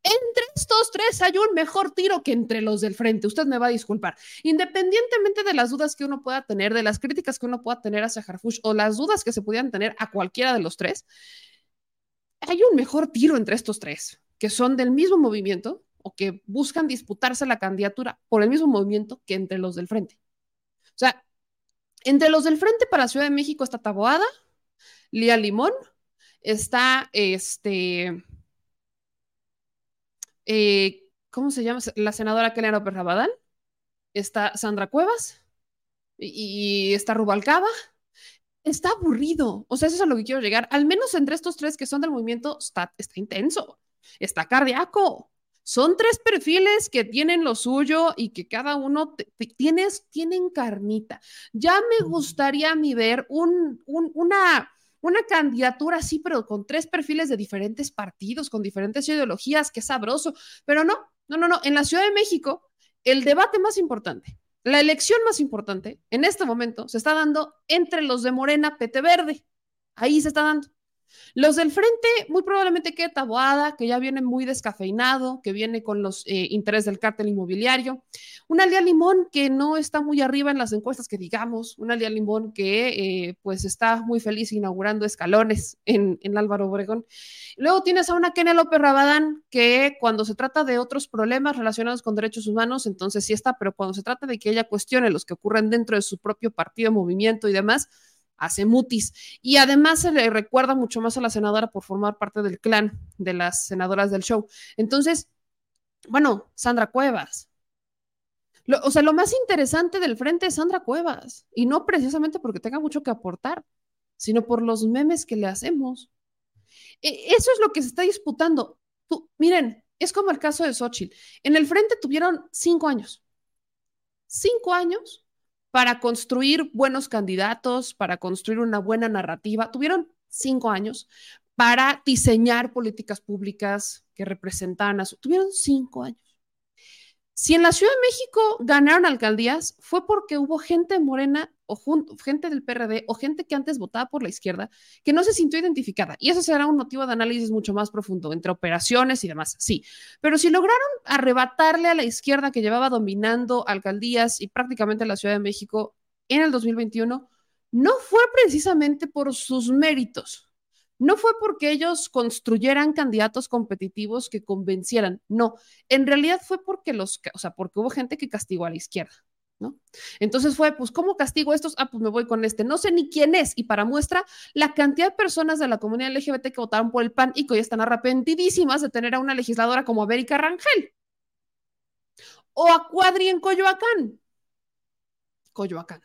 entre estos tres hay un mejor tiro que entre los del frente. Usted me va a disculpar. Independientemente de las dudas que uno pueda tener, de las críticas que uno pueda tener hacia Harfush o las dudas que se pudieran tener a cualquiera de los tres, hay un mejor tiro entre estos tres, que son del mismo movimiento o que buscan disputarse la candidatura por el mismo movimiento que entre los del frente. O sea, entre los del frente para Ciudad de México está Taboada, Lía Limón, está este eh, ¿cómo se llama? La senadora Kelena López Rabadán, está Sandra Cuevas y, está Rubalcaba. Está aburrido. O sea, eso es a lo que quiero llegar. Al menos entre estos tres que son del movimiento, está, está intenso, está cardíaco. Son tres perfiles que tienen lo suyo y que cada uno tienes, tienen carnita. Ya me gustaría a mí ver un, una, una candidatura así, pero con tres perfiles de diferentes partidos, con diferentes ideologías, qué sabroso. Pero no, no, no, no. En la Ciudad de México, el debate más importante, la elección más importante en este momento se está dando entre los de Morena, Pete Verde. Ahí se está dando. Los del frente muy probablemente quede tabuada, que ya viene muy descafeinado, que viene con los eh, intereses del cártel inmobiliario. Una Lía Limón que no está muy arriba en las encuestas, que digamos, una Lía Limón que eh, pues está muy feliz inaugurando escalones en, en Álvaro Obregón. Luego tienes a una Kenia López Rabadán que cuando se trata de otros problemas relacionados con derechos humanos, entonces sí está, pero cuando se trata de que ella cuestione los que ocurren dentro de su propio partido, movimiento y demás, hace mutis. Y además se le recuerda mucho más a la senadora por formar parte del clan de las senadoras del show. Entonces, bueno, Sandra Cuevas. o sea, lo más interesante del frente es Sandra Cuevas. Y no precisamente porque tenga mucho que aportar, sino por los memes que le hacemos. E, eso es lo que se está disputando. miren, es como el caso de Xochitl. En el frente tuvieron cinco años. Cinco años para construir buenos candidatos, para construir una buena narrativa. Tuvieron cinco años para diseñar políticas públicas que representaban a su... Tuvieron cinco años. Si en la Ciudad de México ganaron alcaldías, fue porque hubo gente morena o gente del PRD o gente que antes votaba por la izquierda que no se sintió identificada. Y eso será un motivo de análisis mucho más profundo entre operaciones y demás, sí. Pero si lograron arrebatarle a la izquierda que llevaba dominando alcaldías y prácticamente la Ciudad de México en el 2021, no fue precisamente por sus méritos, no fue porque ellos construyeran candidatos competitivos que convencieran, no, en realidad fue porque los, o sea, porque hubo gente que castigó a la izquierda. ¿No? Entonces fue, pues, ¿cómo castigo a estos? Ah, pues me voy con este. No sé ni quién es. Y para muestra, la cantidad de personas de la comunidad LGBT que votaron por el PAN y que hoy están arrepentidísimas de tener a una legisladora como América Rangel. O a Cuadri en Coyoacán. Coyoacán.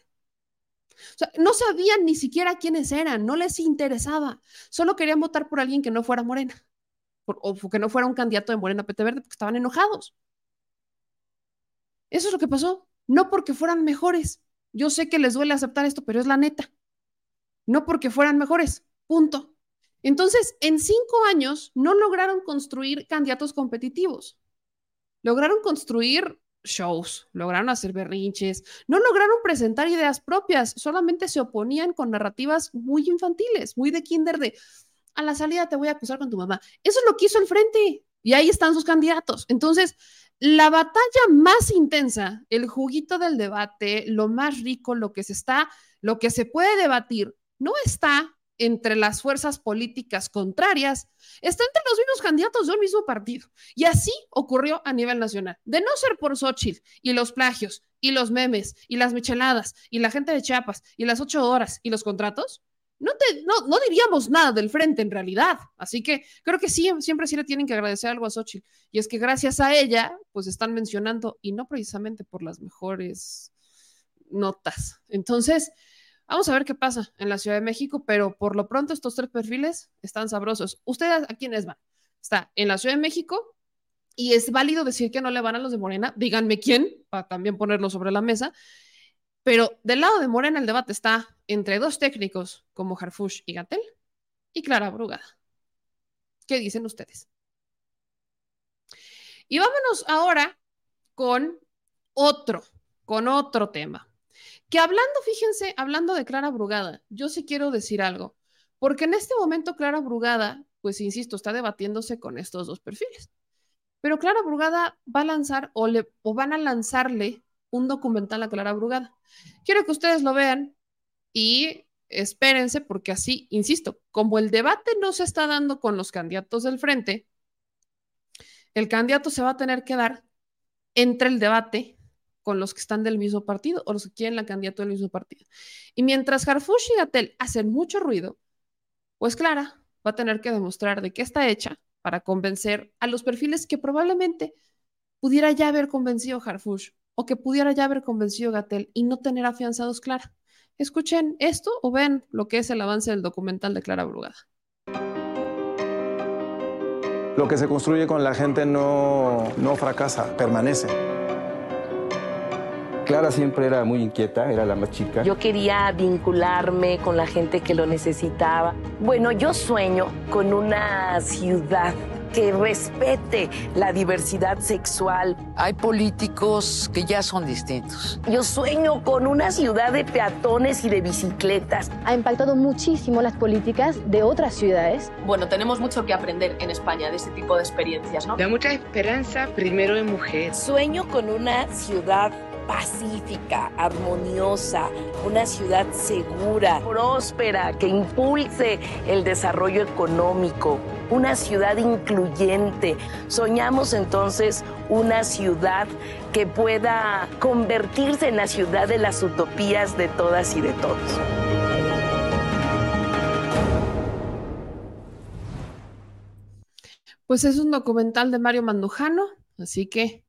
No sabían ni siquiera quiénes eran, no les interesaba. Solo querían votar por alguien que no fuera Morena o que no fuera un candidato de Morena PT Verde porque estaban enojados. Eso es lo que pasó. No porque fueran mejores. Yo sé que les duele aceptar esto, pero es la neta. No porque fueran mejores. Punto. Entonces, en cinco años no lograron construir candidatos competitivos. Lograron construir shows, lograron hacer berrinches, no lograron presentar ideas propias, solamente se oponían con narrativas muy infantiles, muy de kinder de a la salida te voy a acusar con tu mamá. Eso es lo que hizo el frente y ahí están sus candidatos. Entonces, la batalla más intensa, el juguito del debate, lo más rico, lo que se está, lo que se puede debatir, no está entre las fuerzas políticas contrarias está entre los mismos candidatos del mismo partido. Y así ocurrió a nivel nacional. De no ser por Xochitl y los plagios y los memes y las micheladas y la gente de Chiapas y las ocho horas y los contratos, no, te, diríamos nada del frente en realidad. Así que creo que sí, siempre sí le tienen que agradecer algo a Xochitl. Y es que gracias a ella, pues están mencionando, y no precisamente por las mejores notas. Entonces, Vamos a ver qué pasa en la Ciudad de México, pero por lo pronto estos tres perfiles están sabrosos. ¿Ustedes a quiénes van? Está en la Ciudad de México y es válido decir que no le van a los de Morena. Díganme quién, para también ponerlo sobre la mesa. Pero del lado de Morena el debate está entre dos técnicos como Harfush y Gatel y Clara Brugada. ¿Qué dicen ustedes? Y vámonos ahora con otro, con otro tema. Que hablando, fíjense, hablando de Clara Brugada, yo sí quiero decir algo, porque en este momento Clara Brugada, pues insisto, está debatiéndose con estos dos perfiles. Pero Clara Brugada va a lanzar o, le, o van a lanzarle un documental a Clara Brugada. Quiero que ustedes lo vean y espérense porque así, insisto, como el debate no se está dando con los candidatos del frente, el candidato se va a tener que dar entre el debate con los que están del mismo partido o los que quieren la candidatura del mismo partido. Y mientras Harfush y Gatel hacen mucho ruido, pues Clara va a tener que demostrar de qué está hecha para convencer a los perfiles que probablemente pudiera ya haber convencido Harfush o que pudiera ya haber convencido Gatel y no tener afianzados Clara. Escuchen esto o ven lo que es el avance del documental de Clara Brugada. Lo que se construye con la gente no, no fracasa, permanece. Clara siempre era muy inquieta, era la más chica. Yo quería vincularme con la gente que lo necesitaba. Bueno, yo sueño con una ciudad que respete la diversidad sexual. Hay políticos que ya son distintos. Yo sueño con una ciudad de peatones y de bicicletas. Ha impactado muchísimo las políticas de otras ciudades. Bueno, tenemos mucho que aprender en España de este tipo de experiencias, ¿no? Da mucha esperanza primero en mujer. Sueño con una ciudad pacífica, armoniosa, una ciudad segura, próspera, que impulse el desarrollo económico, una ciudad incluyente. Soñamos entonces una ciudad que pueda convertirse en la ciudad de las utopías de todas y de todos. Pues es un documental de Mario Mandujano, así que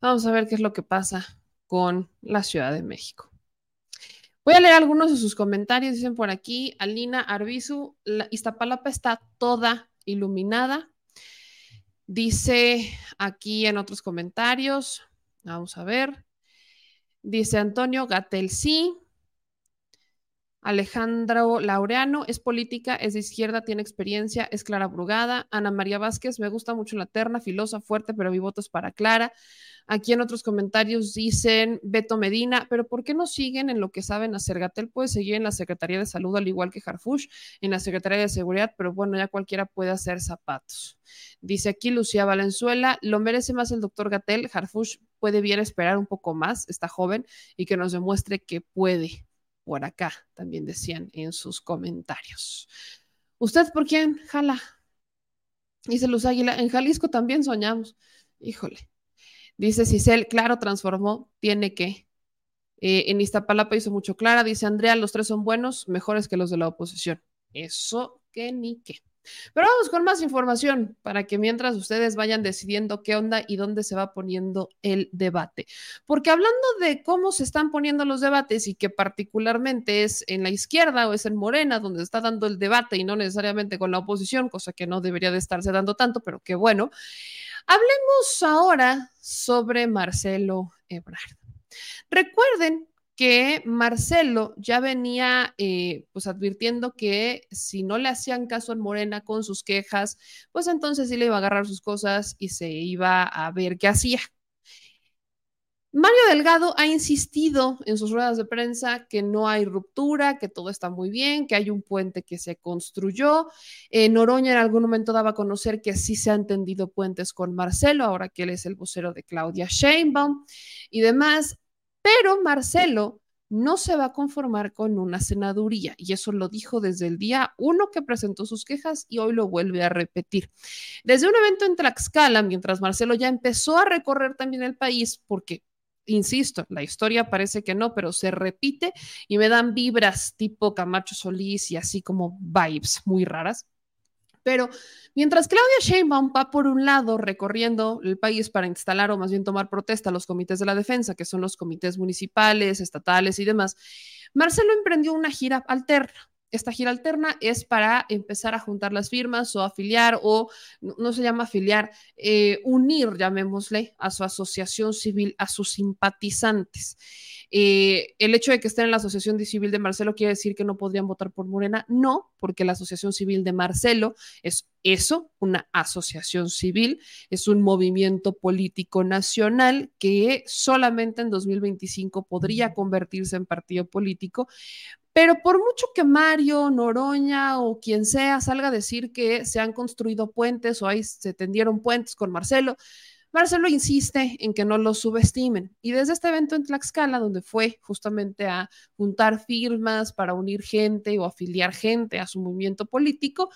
vamos a ver qué es lo que pasa con la Ciudad de México. Voy a leer algunos de sus comentarios. Dicen por aquí, Alina Arbizu, la Iztapalapa está toda iluminada. Dice aquí en otros comentarios, vamos a ver. Dice Antonio Gatel, sí. Alejandro Laureano es política, es de izquierda, tiene experiencia, es Clara Brugada. Ana María Vázquez, me gusta mucho la terna, filosa, fuerte, pero mi voto es para Clara. Aquí en otros comentarios dicen Beto Medina, pero ¿por qué no siguen en lo que saben hacer? Gatel puede seguir en la Secretaría de Salud al igual que Harfush en la Secretaría de Seguridad, pero bueno, ya cualquiera puede hacer zapatos. Dice aquí Lucía Valenzuela, lo merece más el doctor Gatel, Harfush puede bien esperar un poco más, está joven, y que nos demuestre que puede. Por acá también decían en sus comentarios. ¿Usted por quién jala? Dice Luz Águila, en Jalisco también soñamos. Híjole, Dice Cicel, claro, transformó, tiene que. Eh, en Iztapalapa hizo mucho clara, dice Andrea, los tres son buenos, mejores que los de la oposición. Eso que ni qué. Pero vamos con más información para que mientras ustedes vayan decidiendo qué onda y dónde se va poniendo el debate. Porque hablando de cómo se están poniendo los debates y que particularmente es en la izquierda o es en Morena donde está dando el debate y no necesariamente con la oposición, cosa que no debería de estarse dando tanto, pero qué bueno. Hablemos ahora sobre Marcelo Ebrard. Recuerden que Marcelo ya venía eh, pues advirtiendo que si no le hacían caso en Morena con sus quejas, pues entonces sí le iba a agarrar sus cosas y se iba a ver qué hacía. Mario Delgado ha insistido en sus ruedas de prensa que no hay ruptura, que todo está muy bien, que hay un puente que se construyó. Eh, Noroña en algún momento daba a conocer que sí se han tendido puentes con Marcelo, ahora que él es el vocero de Claudia Sheinbaum y demás. Pero Marcelo no se va a conformar con una senaduría y eso lo dijo desde el día uno que presentó sus quejas y hoy lo vuelve a repetir. Desde un evento en Tlaxcala, mientras Marcelo ya empezó a recorrer también el país, porque insisto, la historia parece que no, pero se repite y me dan vibras tipo Camacho Solís y así como vibes muy raras. Pero mientras Claudia Sheinbaum va por un lado recorriendo el país para instalar o más bien tomar protesta a los comités de la defensa, que son los comités municipales, estatales y demás, Marcelo emprendió una gira alterna esta gira alterna es para empezar a juntar las firmas o afiliar o no, se llama afiliar, eh, unir, llamémosle, a su asociación civil, a sus simpatizantes. Eh, el hecho de que estén en la asociación civil de Marcelo quiere decir que no podrían votar por Morena. No, porque la asociación civil de Marcelo es eso, una asociación civil, es un movimiento político nacional que solamente en 2025 podría convertirse en partido político, pero por mucho que Mario, Noroña o quien sea salga a decir que se han construido puentes o ahí se tendieron puentes con Marcelo, Marcelo insiste en que no lo subestimen. Y desde este evento en Tlaxcala, donde fue justamente a juntar firmas para unir gente o afiliar gente a su movimiento político,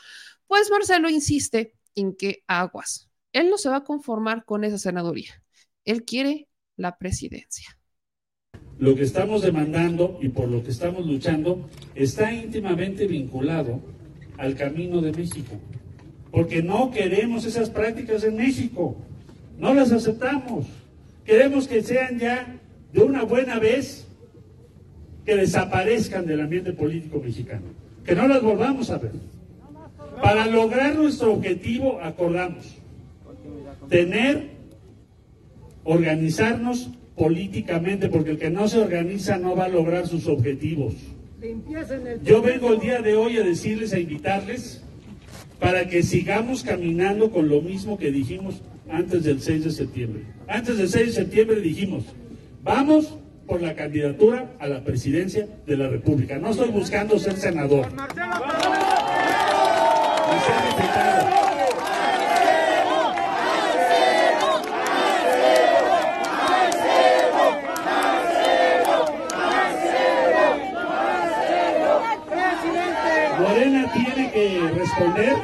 pues Marcelo insiste en que aguas. Él no se va a conformar con esa senaduría. Él quiere la presidencia lo que estamos demandando y por lo que estamos luchando está íntimamente vinculado al camino de México. Porque no queremos esas prácticas en México. No las aceptamos. Queremos que sean ya de una buena vez que desaparezcan del ambiente político mexicano. Que no las volvamos a ver. Para lograr nuestro objetivo acordamos tener, organizarnos políticamente, porque el que no se organiza no va a lograr sus objetivos. Yo vengo el día de hoy a decirles, a invitarles, para que sigamos caminando con lo mismo que dijimos antes del 6 de septiembre. Antes del 6 de septiembre dijimos, vamos por la candidatura a la presidencia de la República. No estoy buscando ser senador. Que responder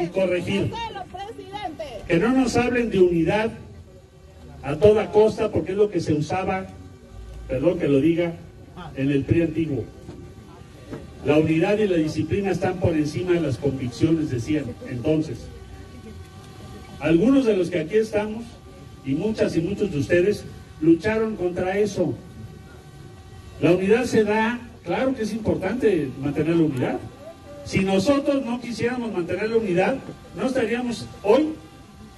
y corregir. Que no nos hablen de unidad a toda costa porque es lo que se usaba, perdón que lo diga, en el PRI antiguo. La unidad y la disciplina están por encima de las convicciones, decían entonces. Algunos de los que aquí estamos, y muchas y muchos de ustedes, lucharon contra eso. La unidad se da, claro que es importante mantener la unidad. Si nosotros no quisiéramos mantener la unidad, no estaríamos hoy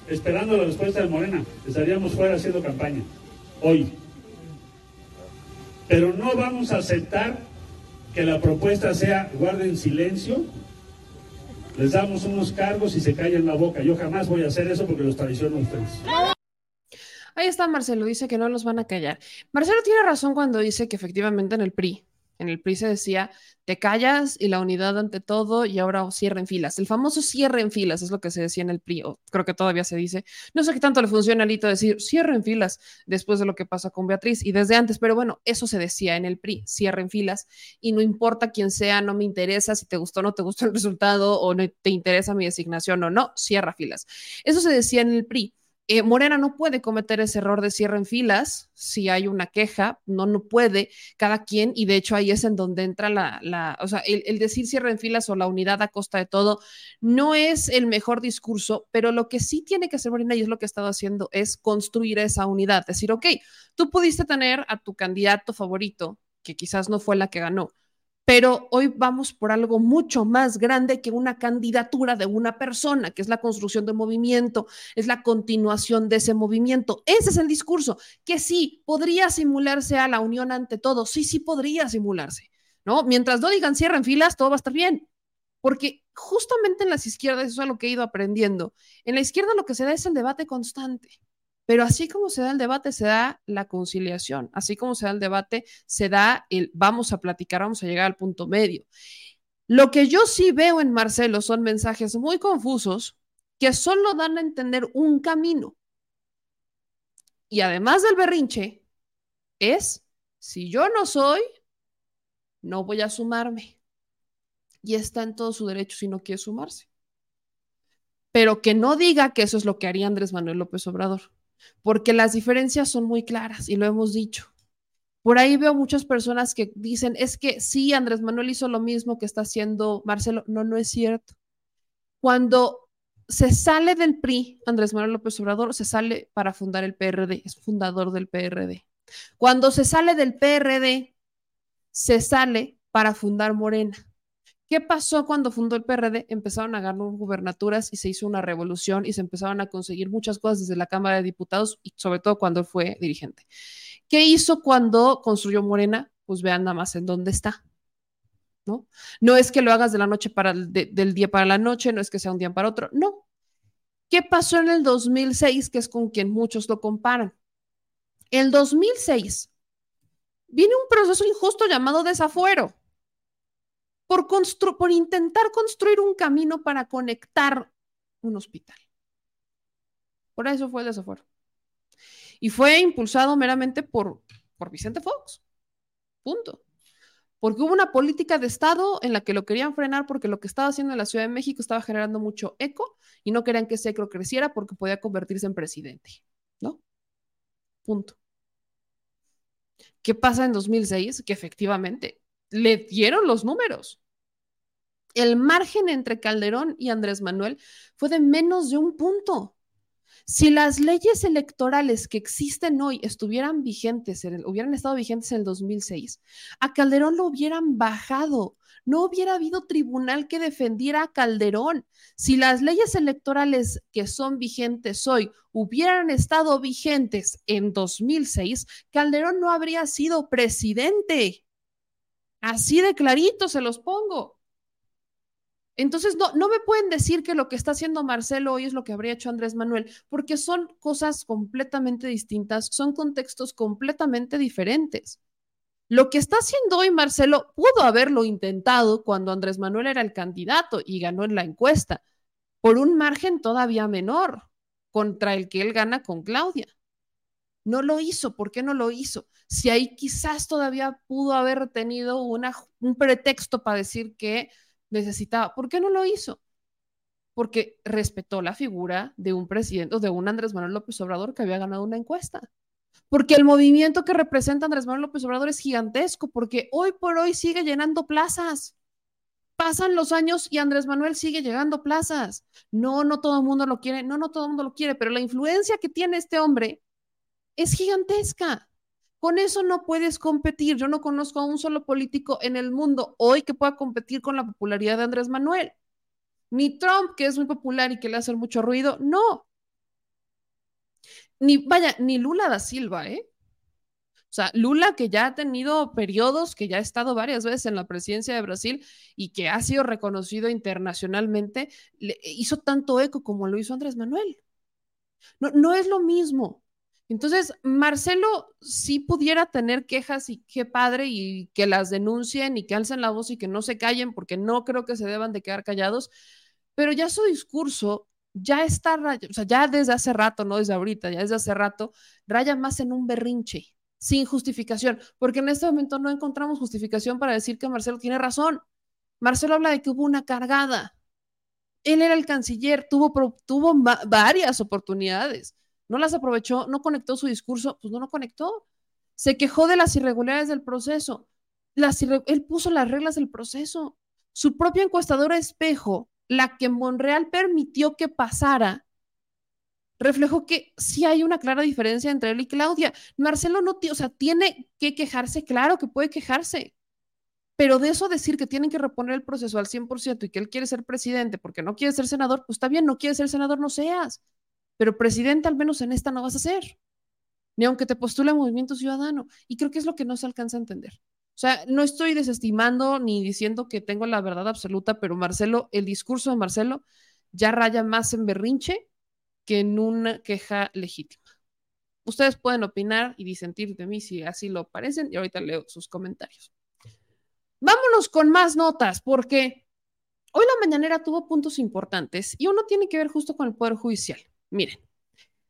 esperando la respuesta de Morena, estaríamos fuera haciendo campaña, hoy. Pero no vamos a aceptar que la propuesta sea guarden silencio, les damos unos cargos y se callan la boca. Yo jamás voy a hacer eso porque los traiciono ustedes. Ahí está Marcelo, dice que no los van a callar. Marcelo tiene razón cuando dice que efectivamente en el PRI en el PRI se decía, te callas y la unidad ante todo y ahora cierre en filas. El famoso cierre en filas es lo que se decía en el PRI, o creo que todavía se dice. No sé qué tanto le funciona a Lito decir cierre en filas después de lo que pasa con Beatriz y desde antes, pero bueno, eso se decía en el PRI, cierre en filas y no importa quién sea, no me interesa si te gustó o no te gustó el resultado o no te interesa mi designación o no, cierra filas. Eso se decía en el PRI. Eh, Morena no puede cometer ese error de cierre en filas si hay una queja, no, no puede cada quien, y de hecho ahí es en donde entra la, la o sea, el, decir cierre en filas o la unidad a costa de todo no es el mejor discurso, pero lo que sí tiene que hacer Morena y es lo que ha estado haciendo es construir esa unidad, decir, ok, tú pudiste tener a tu candidato favorito, que quizás no fue la que ganó, pero hoy vamos por algo mucho más grande que una candidatura de una persona, que es la construcción de un movimiento, es la continuación de ese movimiento. Ese es el discurso, que sí, podría simularse a la unión ante todo, sí, sí podría simularse, ¿no? Mientras no digan cierren filas, todo va a estar bien, porque justamente en las izquierdas, eso es lo que he ido aprendiendo, en la izquierda lo que se da es el debate constante. Pero así como se da el debate, se da la conciliación, así como se da el debate, se da el vamos a platicar, vamos a llegar al punto medio. Lo que yo sí veo en Marcelo son mensajes muy confusos que solo dan a entender un camino. Y además del berrinche, es, si yo no soy, no voy a sumarme. Y está en todo su derecho si no quiere sumarse. Pero que no diga que eso es lo que haría Andrés Manuel López Obrador porque las diferencias son muy claras y lo hemos dicho. Por ahí veo muchas personas que dicen, es que sí, Andrés Manuel hizo lo mismo que está haciendo Marcelo. No, no es cierto. Cuando se sale del PRI, Andrés Manuel López Obrador se sale para fundar el PRD, es fundador del PRD. Cuando se sale del PRD, se sale para fundar Morena. ¿Qué pasó cuando fundó el PRD? Empezaron a ganar gubernaturas y se hizo una revolución y se empezaron a conseguir muchas cosas desde la Cámara de Diputados y sobre todo cuando él fue dirigente. ¿Qué hizo cuando construyó Morena? Pues vean nada más en dónde está. ¿No? No es que lo hagas de la noche para el, del día para la noche, no es que sea un día para otro, no. ¿Qué pasó en el 2006, que es con quien muchos lo comparan? El 2006 viene un proceso injusto llamado desafuero por, intentar construir un camino para conectar un hospital. Por eso fue el desafuero. Y fue impulsado meramente por, por Vicente Fox. Punto. Porque hubo una política de Estado en la que lo querían frenar porque lo que estaba haciendo en la Ciudad de México estaba generando mucho eco y no querían que ese eco creciera porque podía convertirse en presidente. ¿No? Punto. ¿Qué pasa en 2006? Que efectivamente le dieron los números el margen entre Calderón y Andrés Manuel fue de menos de un punto. Si las leyes electorales que existen hoy estuvieran vigentes, hubieran estado vigentes en el 2006, a Calderón lo hubieran bajado. No hubiera habido tribunal que defendiera a Calderón. Si las leyes electorales que son vigentes hoy hubieran estado vigentes en 2006, Calderón no habría sido presidente. Así de clarito se los pongo. Entonces, no, no me pueden decir que lo que está haciendo Marcelo hoy es lo que habría hecho Andrés Manuel, porque son cosas completamente distintas, son contextos completamente diferentes. Lo que está haciendo hoy Marcelo pudo haberlo intentado cuando Andrés Manuel era el candidato y ganó en la encuesta, por un margen todavía menor contra el que él gana con Claudia. No lo hizo. ¿Por qué no lo hizo? Si ahí quizás todavía pudo haber tenido una, un pretexto para decir que necesitaba. ¿Por qué no lo hizo? Porque respetó la figura de un presidente de un Andrés Manuel López Obrador que había ganado una encuesta. Porque el movimiento que representa Andrés Manuel López Obrador es gigantesco, porque hoy por hoy sigue llenando plazas. Pasan los años y Andrés Manuel sigue llegando plazas. No, no todo el mundo lo quiere, no, no todo el mundo lo quiere, pero la influencia que tiene este hombre es gigantesca. Con eso no puedes competir. Yo no conozco a un solo político en el mundo hoy que pueda competir con la popularidad de Andrés Manuel. Ni Trump, que es muy popular y que le hace mucho ruido, no. Ni, vaya, ni Lula da Silva, ¿eh? O sea, Lula, que ya ha tenido periodos, que ya ha estado varias veces en la presidencia de Brasil y que ha sido reconocido internacionalmente, le hizo tanto eco como lo hizo Andrés Manuel. No, no es lo mismo. Entonces, Marcelo sí pudiera tener quejas y qué padre y que las denuncien y que alcen la voz y que no se callen porque no creo que se deban de quedar callados, pero ya su discurso ya está, o sea, ya desde hace rato, no desde ahorita, ya desde hace rato, raya más en un berrinche, sin justificación, porque en este momento no encontramos justificación para decir que Marcelo tiene razón. Marcelo habla de que hubo una cargada. Él era el canciller, tuvo, tuvo varias oportunidades no las aprovechó, no conectó su discurso, pues no lo conectó. Se quejó de las irregularidades del proceso. él puso las reglas del proceso. Su propia encuestadora espejo, la que Monreal permitió que pasara, reflejó que sí hay una clara diferencia entre él y Claudia. Marcelo no, o sea, tiene que quejarse, claro que puede quejarse, pero de eso decir que tienen que reponer el proceso al 100% y que él quiere ser presidente porque no quiere ser senador, pues está bien, no quiere ser senador, no seas pero presidente al menos en esta no vas a ser, ni aunque te postule Movimiento Ciudadano. Y creo que es lo que no se alcanza a entender. O sea, no estoy desestimando ni diciendo que tengo la verdad absoluta, pero Marcelo, el discurso de Marcelo ya raya más en berrinche que en una queja legítima. Ustedes pueden opinar y disentir de mí si así lo parecen y ahorita leo sus comentarios. Vámonos con más notas porque hoy la mañanera tuvo puntos importantes y uno tiene que ver justo con el Poder Judicial. Miren,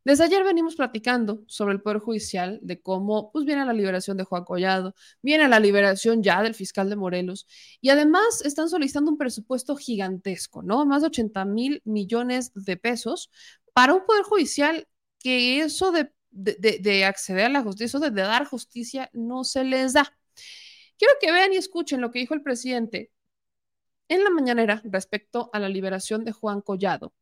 desde ayer venimos platicando sobre el Poder Judicial, de cómo pues, viene la liberación de Juan Collado, viene la liberación ya del fiscal de Morelos, y además están solicitando un presupuesto gigantesco, ¿no? Más de 80 mil millones de pesos para un Poder Judicial que eso de, de, acceder a la justicia, eso de, de dar justicia, no se les da. Quiero que vean y escuchen lo que dijo el presidente en la mañanera respecto a la liberación de Juan Collado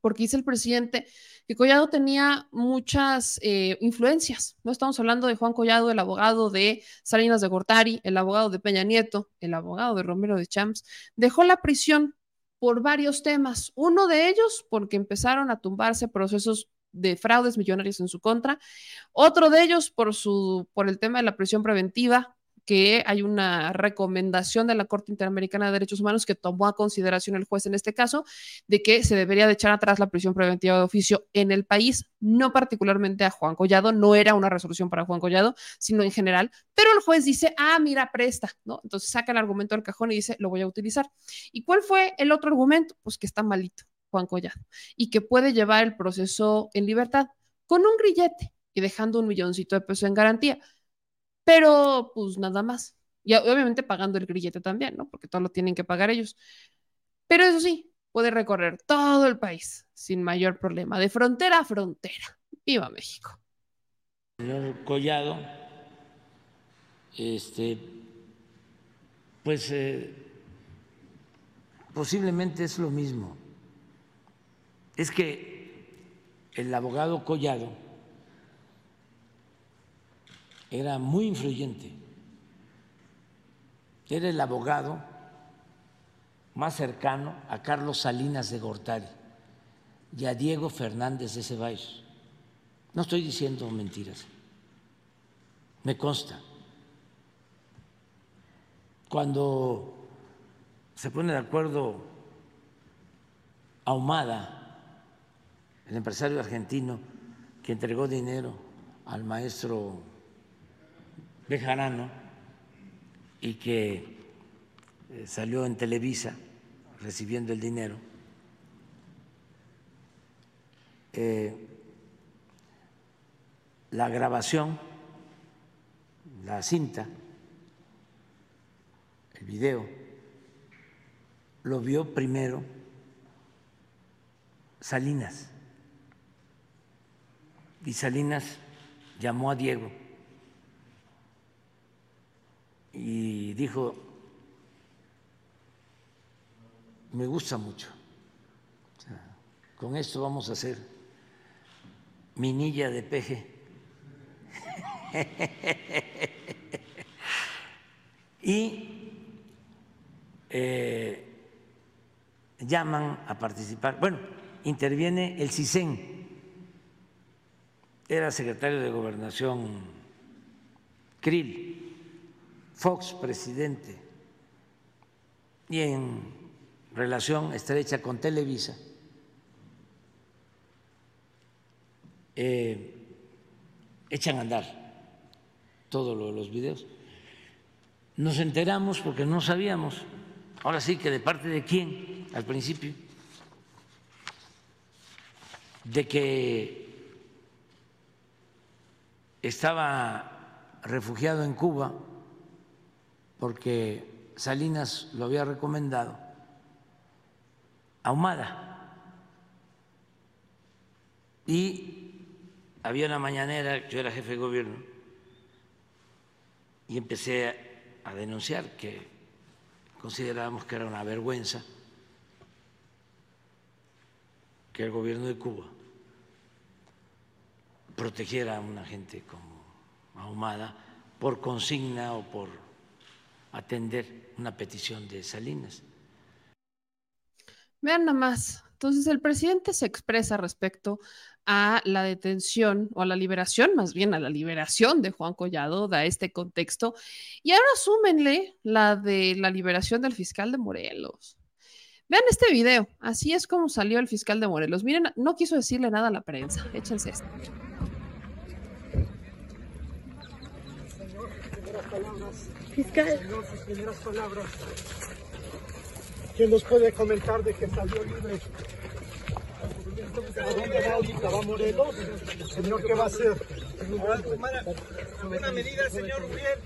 porque dice el presidente que Collado tenía muchas eh, influencias. No estamos hablando de Juan Collado, el abogado de Salinas de Gortari, el abogado de Peña Nieto, el abogado de Romero de Champs. Dejó la prisión por varios temas. Uno de ellos porque empezaron a tumbarse procesos de fraudes millonarios en su contra. Otro de ellos por, su, por el tema de la prisión preventiva, que hay una recomendación de la Corte Interamericana de Derechos Humanos que tomó a consideración el juez en este caso, de que se debería de echar atrás la prisión preventiva de oficio en el país, no particularmente a Juan Collado, no era una resolución para Juan Collado, sino en general, pero el juez dice, ah, mira, presta, ¿no? Entonces saca el argumento del cajón y dice, lo voy a utilizar. ¿Y cuál fue el otro argumento? Pues que está malito Juan Collado y que puede llevar el proceso en libertad con un grillete y dejando un milloncito de pesos en garantía pero pues nada más. Y obviamente pagando el grillete también, ¿no? Porque todo lo tienen que pagar ellos. Pero eso sí, puede recorrer todo el país sin mayor problema, de frontera a frontera. ¡Viva México! Señor Collado, este, pues eh, posiblemente es lo mismo. Es que el abogado Collado era muy influyente. Era el abogado más cercano a Carlos Salinas de Gortari y a Diego Fernández de Ceballos. No estoy diciendo mentiras, me consta. Cuando se pone de acuerdo Ahumada, el empresario argentino que entregó dinero al maestro Bejarano y que eh, salió en Televisa recibiendo el dinero, eh, la grabación, la cinta, el video, lo vio primero Salinas. Y Salinas llamó a Diego y dijo, me gusta mucho. con esto vamos a hacer minilla de peje. (laughs) y eh, llaman a participar. Bueno, interviene el CISEN, era secretario de Gobernación Krill, Fox presidente, y en relación estrecha con Televisa. Eh, echan a andar todos los videos. Nos enteramos porque no sabíamos, ahora sí que de parte de quién al principio, de que estaba refugiado en Cuba porque Salinas lo había recomendado, Ahumada. Y había una mañanera, yo era jefe de gobierno, y empecé a denunciar que considerábamos que era una vergüenza que el gobierno de Cuba protegiera a una gente como Ahumada por consigna o por atender una petición de Salinas. Vean nada más. Entonces, el presidente se expresa respecto a la detención o a la liberación, más bien a la liberación de Juan Collado, da este contexto. Y ahora súmenle la de la liberación del fiscal de Morelos. Vean este video, así es como salió el fiscal de Morelos. Miren, no quiso decirle nada a la prensa. Échense esto. Fiscal. sus primeras palabras. ¿Quién nos puede comentar de que salió libre? ¿A dónde va ahorita? ¿Va Morelos? Señor, ¿qué va a hacer? Una medida, señor Uriel.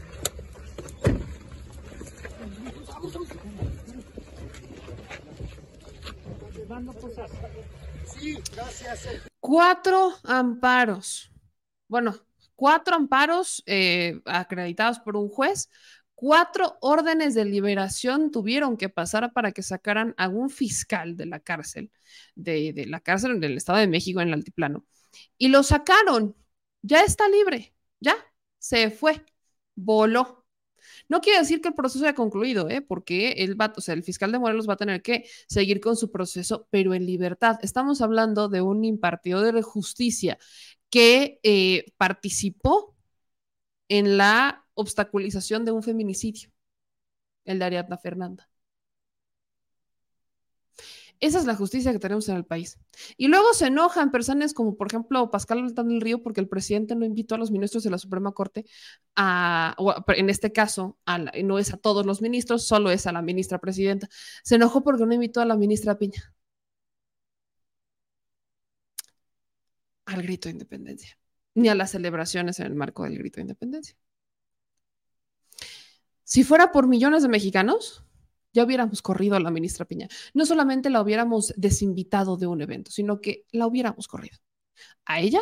Cuatro amparos. Bueno, cuatro amparos eh, acreditados por un juez, cuatro órdenes de liberación tuvieron que pasar para que sacaran a un fiscal de la cárcel, de, de la cárcel del Estado de México en el altiplano. Y lo sacaron. Ya está libre. Ya se fue. Voló. No quiere decir que el proceso haya concluido, ¿eh? porque el, va, fiscal de Morelos va a tener que seguir con su proceso, pero en libertad. Estamos hablando de un impartido de justicia que eh, participó en la obstaculización de un feminicidio, el de Ariadna Fernanda. Esa es la justicia que tenemos en el país. Y luego se enojan personas como, por ejemplo, Pascal Altán del Río, porque el presidente no invitó a los ministros de la Suprema Corte a, o en este caso, no es a todos los ministros, solo es a la ministra presidenta. Se enojó porque no invitó a la ministra Piña al grito de independencia, ni a las celebraciones en el marco del grito de independencia. Si fuera por millones de mexicanos, ya hubiéramos corrido a la ministra Piña. No solamente la hubiéramos desinvitado de un evento, sino que la hubiéramos corrido. A ella,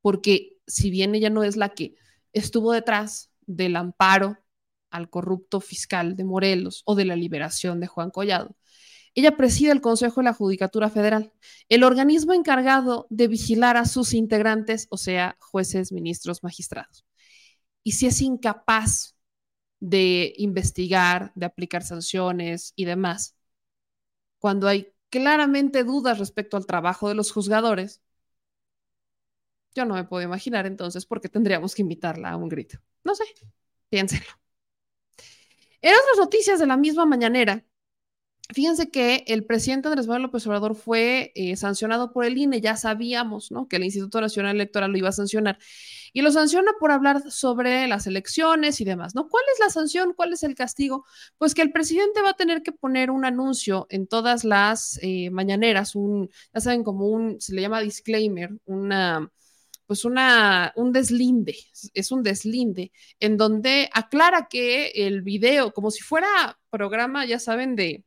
porque si bien ella no es la que estuvo detrás del amparo al corrupto fiscal de Morelos o de la liberación de Juan Collado, Ella preside el Consejo de la Judicatura Federal, el organismo encargado de vigilar a sus integrantes, o sea, jueces, ministros, magistrados. Y si es incapaz de investigar, de aplicar sanciones y demás, cuando hay claramente dudas respecto al trabajo de los juzgadores, yo no me puedo imaginar entonces por qué tendríamos que invitarla a un grito. No sé, piénsenlo. En otras noticias de la misma mañanera, Fíjense que el presidente Andrés Manuel López Obrador fue eh, sancionado por el INE, ya sabíamos, ¿no? Que el Instituto Nacional Electoral lo iba a sancionar. Y lo sanciona por hablar sobre las elecciones y demás, ¿no? ¿Cuál es la sanción? ¿Cuál es el castigo? Pues que el presidente va a tener que poner un anuncio en todas las eh, mañaneras, un, ya saben, como un, se le llama disclaimer, una, pues una, un deslinde, es un deslinde, en donde aclara que el video, como si fuera programa, ya saben, de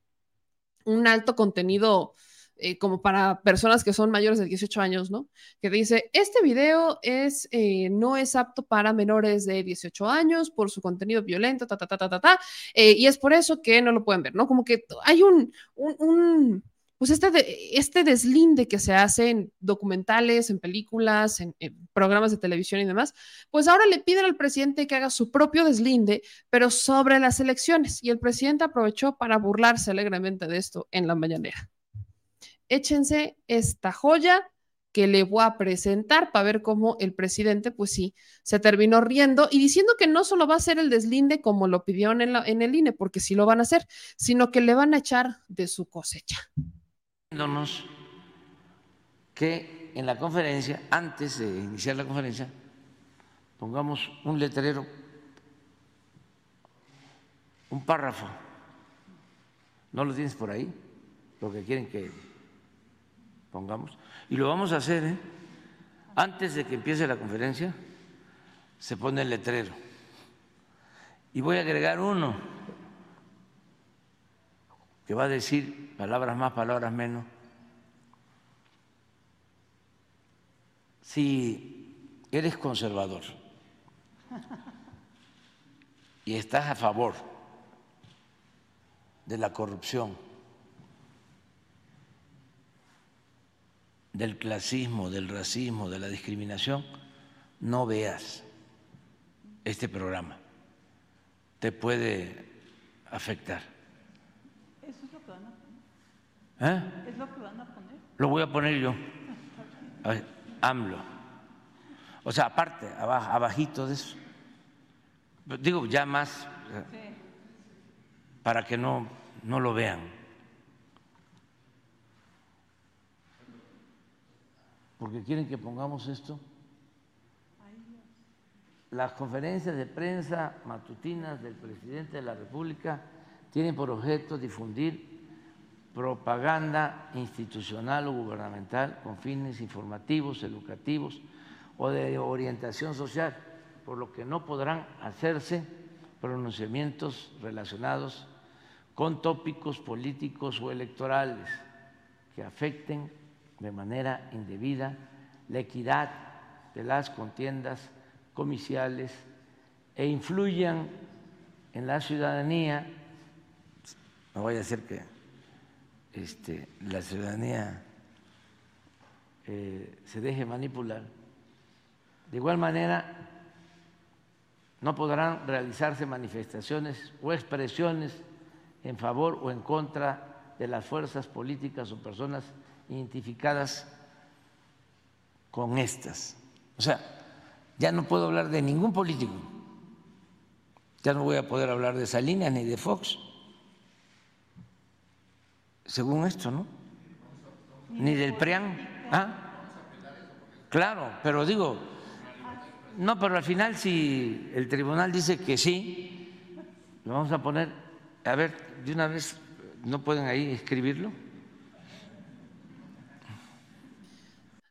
un alto contenido eh, como para personas que son mayores de 18 años, ¿no? Que dice, este video es, eh, no es apto para menores de 18 años por su contenido violento, ta, ta, ta, ta, ta, ta, eh, y es por eso que no lo pueden ver, ¿no? Como que hay un, un pues este, este deslinde que se hace en documentales, en películas, en, programas de televisión y demás, pues ahora le piden al presidente que haga su propio deslinde, pero sobre las elecciones. Y el presidente aprovechó para burlarse alegremente de esto en la mañanera. Échense esta joya que le voy a presentar para ver cómo el presidente, pues sí, se terminó riendo y diciendo que no solo va a ser el deslinde como lo pidieron en, en el INE, porque sí lo van a hacer, sino que le van a echar de su cosecha que en la conferencia, antes de iniciar la conferencia, pongamos un letrero, un párrafo. ¿No lo tienes por ahí? Lo que quieren que pongamos. Y lo vamos a hacer, ¿eh? Antes de que empiece la conferencia, se pone el letrero. Y voy a agregar uno que va a decir palabras más, palabras menos. Si eres conservador y estás a favor de la corrupción, del clasismo, del racismo, de la discriminación, no veas este programa. Te puede afectar. ¿Eh? ¿Es lo que van a poner? Lo voy a poner yo. A ver, AMLO. O sea, aparte, abajito de eso. Digo, ya más, para que no, no lo vean. Porque quieren que pongamos esto. Las conferencias de prensa matutinas del presidente de la República tienen por objeto difundir propaganda institucional o gubernamental con fines informativos, educativos o de orientación social, por lo que no podrán hacerse pronunciamientos relacionados con tópicos políticos o electorales que afecten de manera indebida la equidad de las contiendas comiciales e influyan en la ciudadanía, no vaya a ser que este, la ciudadanía eh, se deje manipular. De igual manera, no podrán realizarse manifestaciones o expresiones en favor o en contra de las fuerzas políticas o personas identificadas con estas. O sea, ya no puedo hablar de ningún político, ya no voy a poder hablar de Salinas ni de Fox, según esto, ¿no? Ni del PRIAN. ¿Ah? Claro, pero digo, no, pero al final si el tribunal dice que sí, lo vamos a poner, a ver, de una vez, ¿no pueden ahí escribirlo?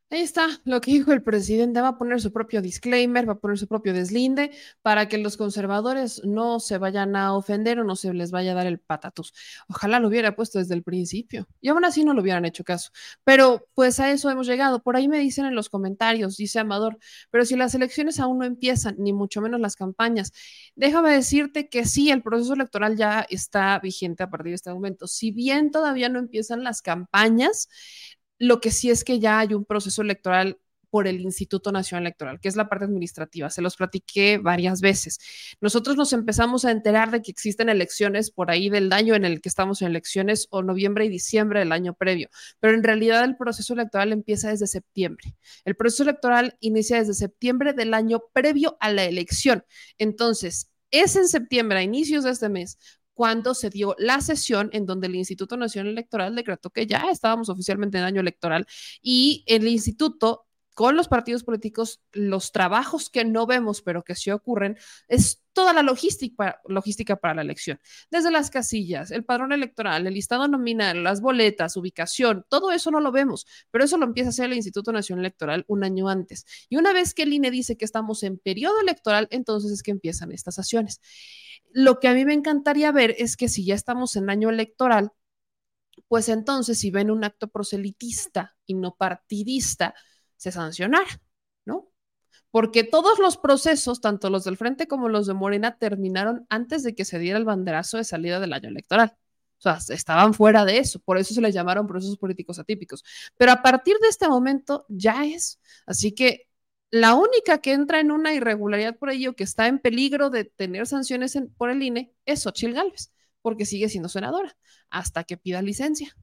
Ahí está lo que dijo el presidente. Va a poner su propio disclaimer, va a poner su propio deslinde para que los conservadores no se vayan a ofender o no se les vaya a dar el patatus. Ojalá lo hubiera puesto desde el principio y aún así no lo hubieran hecho caso. Pero pues a eso hemos llegado. Por ahí me dicen en los comentarios, dice Amador, pero si las elecciones aún no empiezan, ni mucho menos las campañas, déjame decirte que sí, el proceso electoral ya está vigente a partir de este momento. Si bien todavía no empiezan las campañas, lo que sí es que ya hay un proceso electoral por el Instituto Nacional Electoral, que es la parte administrativa. Se los platiqué varias veces. Nosotros nos empezamos a enterar de que existen elecciones por ahí del año en el que estamos en elecciones o noviembre y diciembre del año previo, pero en realidad el proceso electoral empieza desde septiembre. El proceso electoral inicia desde septiembre del año previo a la elección. Entonces, es en septiembre, a inicios de este mes, cuando se dio la sesión en donde el Instituto Nacional Electoral decretó que ya estábamos oficialmente en año electoral y el instituto con los partidos políticos, los trabajos que no vemos, pero que sí ocurren, es toda la logística, para la elección. Desde las casillas, el padrón electoral, el listado nominal, las boletas, ubicación, todo eso no lo vemos, pero eso lo empieza a hacer el Instituto Nacional Electoral un año antes. Y una vez que el INE dice que estamos en periodo electoral, entonces es que empiezan estas acciones. Lo que a mí me encantaría ver es que si ya estamos en año electoral, pues entonces si ven un acto proselitista y no partidista, se sancionara, ¿no? Porque todos los procesos, tanto los del Frente como los de Morena, terminaron antes de que se diera el banderazo de salida del año electoral. O sea, estaban fuera de eso, por eso se les llamaron procesos políticos atípicos. Pero a partir de este momento ya es. Así que la única que entra en una irregularidad por ello, que está en peligro de tener sanciones por el INE, es Xochil Gálvez, porque sigue siendo senadora hasta que pida licencia.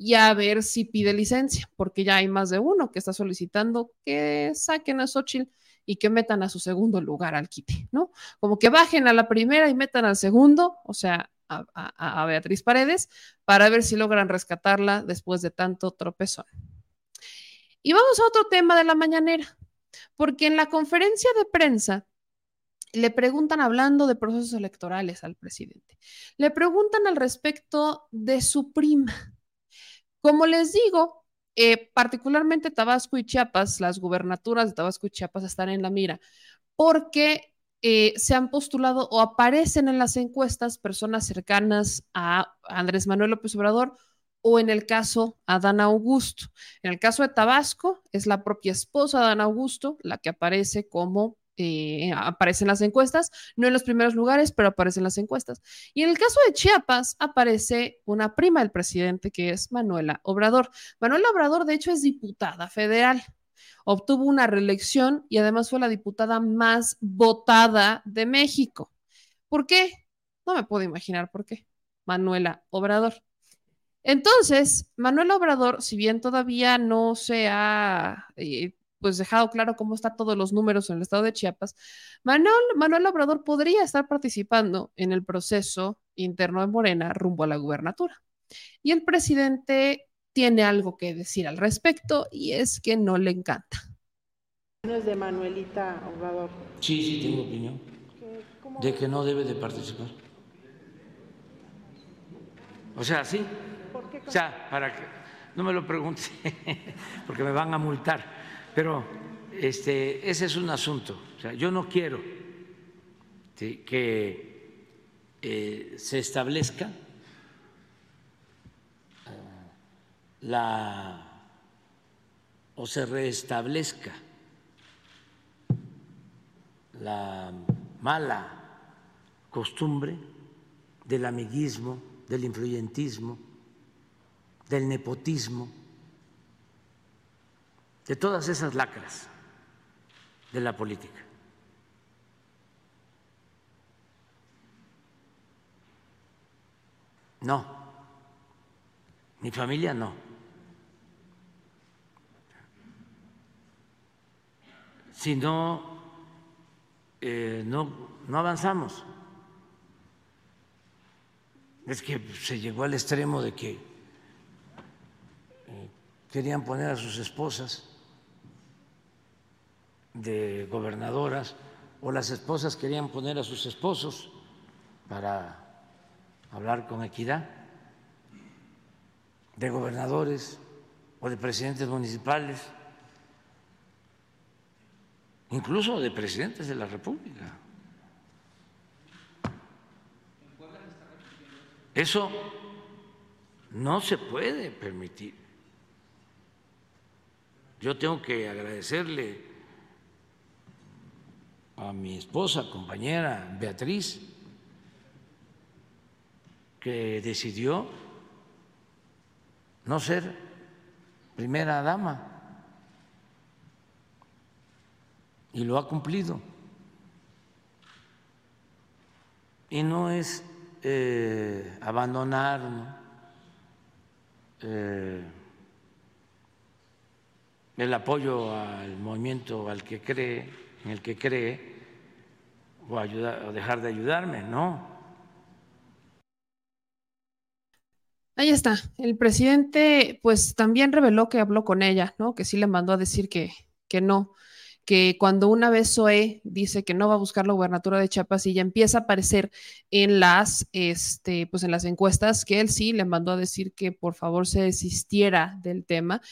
Y a ver si pide licencia, porque ya hay más de uno que está solicitando que saquen a Xochitl y que metan a su segundo lugar al quite, ¿no? Como que bajen a la primera y metan al segundo, o sea, a, a Beatriz Paredes, para ver si logran rescatarla después de tanto tropezón. Y vamos a otro tema de la mañanera porque en la conferencia de prensa le preguntan, hablando de procesos electorales al presidente, le preguntan al respecto de su prima. Como les digo, eh, particularmente Tabasco y Chiapas, las gubernaturas de Tabasco y Chiapas están en la mira, porque eh, se han postulado o aparecen en las encuestas personas cercanas a Andrés Manuel López Obrador o en el caso Adán Augusto. En el caso de Tabasco, es la propia esposa de Adán Augusto la que aparece como eh, aparece en las encuestas, no en los primeros lugares, pero aparece en las encuestas. Y en el caso de Chiapas aparece una prima del presidente que es Manuela Obrador. Manuela Obrador, de hecho, es diputada federal. Obtuvo una reelección y además fue la diputada más votada de México. ¿Por qué? No me puedo imaginar por qué. Manuela Obrador. Entonces, Manuel Obrador, si bien todavía no se ha eh, pues dejado claro cómo están todos los números en el estado de Chiapas, Manuel, Manuel Obrador podría estar participando en el proceso interno de Morena rumbo a la gubernatura. Y el presidente tiene algo que decir al respecto y es que no le encanta. es de Manuelita Obrador? Sí, sí, tengo opinión. De que no debe de participar. O sea, sí, o sea, para que no me lo pregunte, (laughs) porque me van a multar, pero este, ese es un asunto. O sea, yo no quiero que eh, se establezca eh, la o se restablezca la mala costumbre del amiguismo, del influyentismo, del nepotismo, de todas esas lacras de la política. No, mi familia no. Si no, eh, no, no avanzamos. Es que se llegó al extremo de que querían poner a sus esposas de gobernadoras o las esposas querían poner a sus esposos para hablar con equidad de gobernadores o de presidentes municipales incluso de presidentes de la República. Eso no se puede permitir. Yo tengo que agradecerle a mi esposa, compañera Beatriz, que decidió no ser primera dama. Y lo ha cumplido. Y no es eh, abandonar eh, el apoyo al movimiento al que cree, en el que cree, o, ayudar, o dejar de ayudarme, no. Ahí está. El presidente, pues también reveló que habló con ella, ¿no? Que sí le mandó a decir que, que no que cuando una vez Zoe dice que no va a buscar la gubernatura de Chiapas y ya empieza a aparecer en las, este, pues en las encuestas, que él sí le mandó a decir que por favor se desistiera del tema.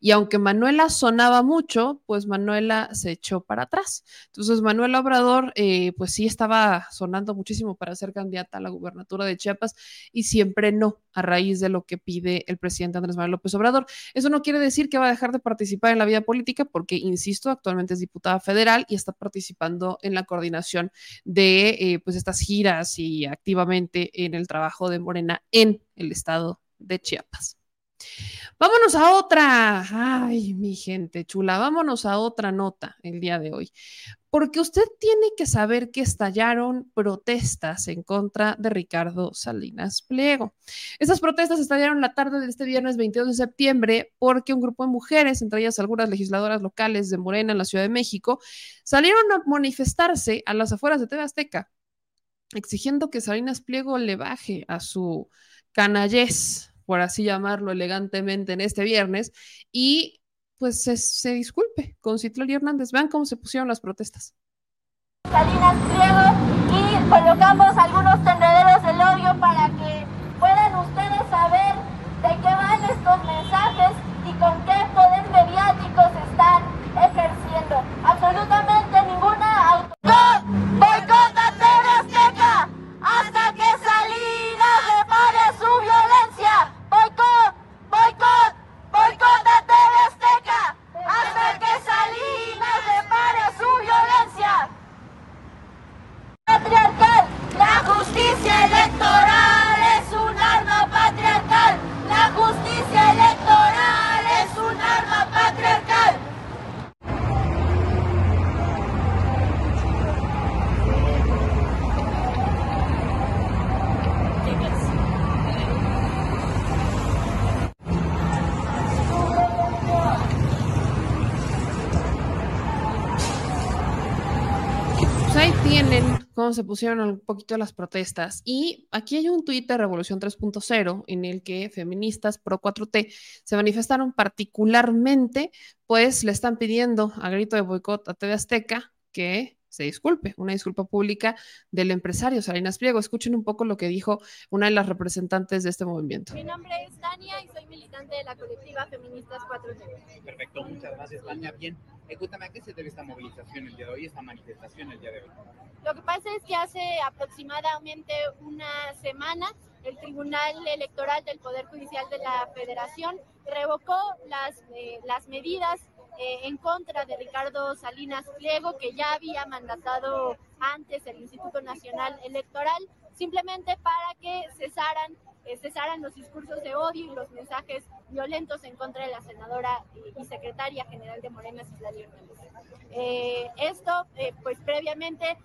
Y aunque Manuela sonaba mucho, pues Manuela se echó para atrás. Entonces Manuela Obrador, eh, pues sí estaba sonando muchísimo para ser candidata a la gubernatura de Chiapas y siempre no, a raíz de lo que pide el presidente Andrés Manuel López Obrador. Eso no quiere decir que va a dejar de participar en la vida política, porque, insisto, actualmente es diputada federal y está participando en la coordinación de eh, pues estas giras y activamente en el trabajo de Morena en el estado de Chiapas. Vámonos a otra, ay, mi gente chula, vámonos a otra nota el día de hoy, porque usted tiene que saber que estallaron protestas en contra de Ricardo Salinas Pliego. Estas protestas estallaron la tarde de este viernes 22 de septiembre porque un grupo de mujeres, entre ellas algunas legisladoras locales de Morena en la Ciudad de México, salieron a manifestarse a las afueras de TV Azteca, exigiendo que Salinas Pliego le baje a su canallés por así llamarlo elegantemente, en este viernes y pues se, disculpe con Citlali Hernández. Vean cómo se pusieron las protestas. Salinas Pliego y colocamos algunos tendederos del odio para tienen cómo se pusieron un poquito las protestas. Y aquí hay un tuit de Revolución 3.0 en el que feministas pro 4T se manifestaron particularmente, pues le están pidiendo a grito de boicot a TV Azteca que se disculpe, una disculpa pública del empresario Salinas Pliego. Escuchen un poco lo que dijo una de las representantes de este movimiento. Mi nombre es Tania y militante de la colectiva Feministas 4T. Perfecto, muchas gracias, Tania. Bien, eh, cuéntame a qué se debe esta movilización el día de hoy, esta manifestación el día de hoy. Lo que pasa es que hace aproximadamente una semana el Tribunal Electoral del Poder Judicial de la Federación revocó las, eh, las medidas eh, en contra de Ricardo Salinas Pliego, que ya había mandatado antes el Instituto Nacional Electoral, simplemente para que cesaran, cesaran los discursos de odio y los mensajes violentos en contra de la senadora y, secretaria general de Morena, Cislali Hernández. Eh, esto, pues previamente,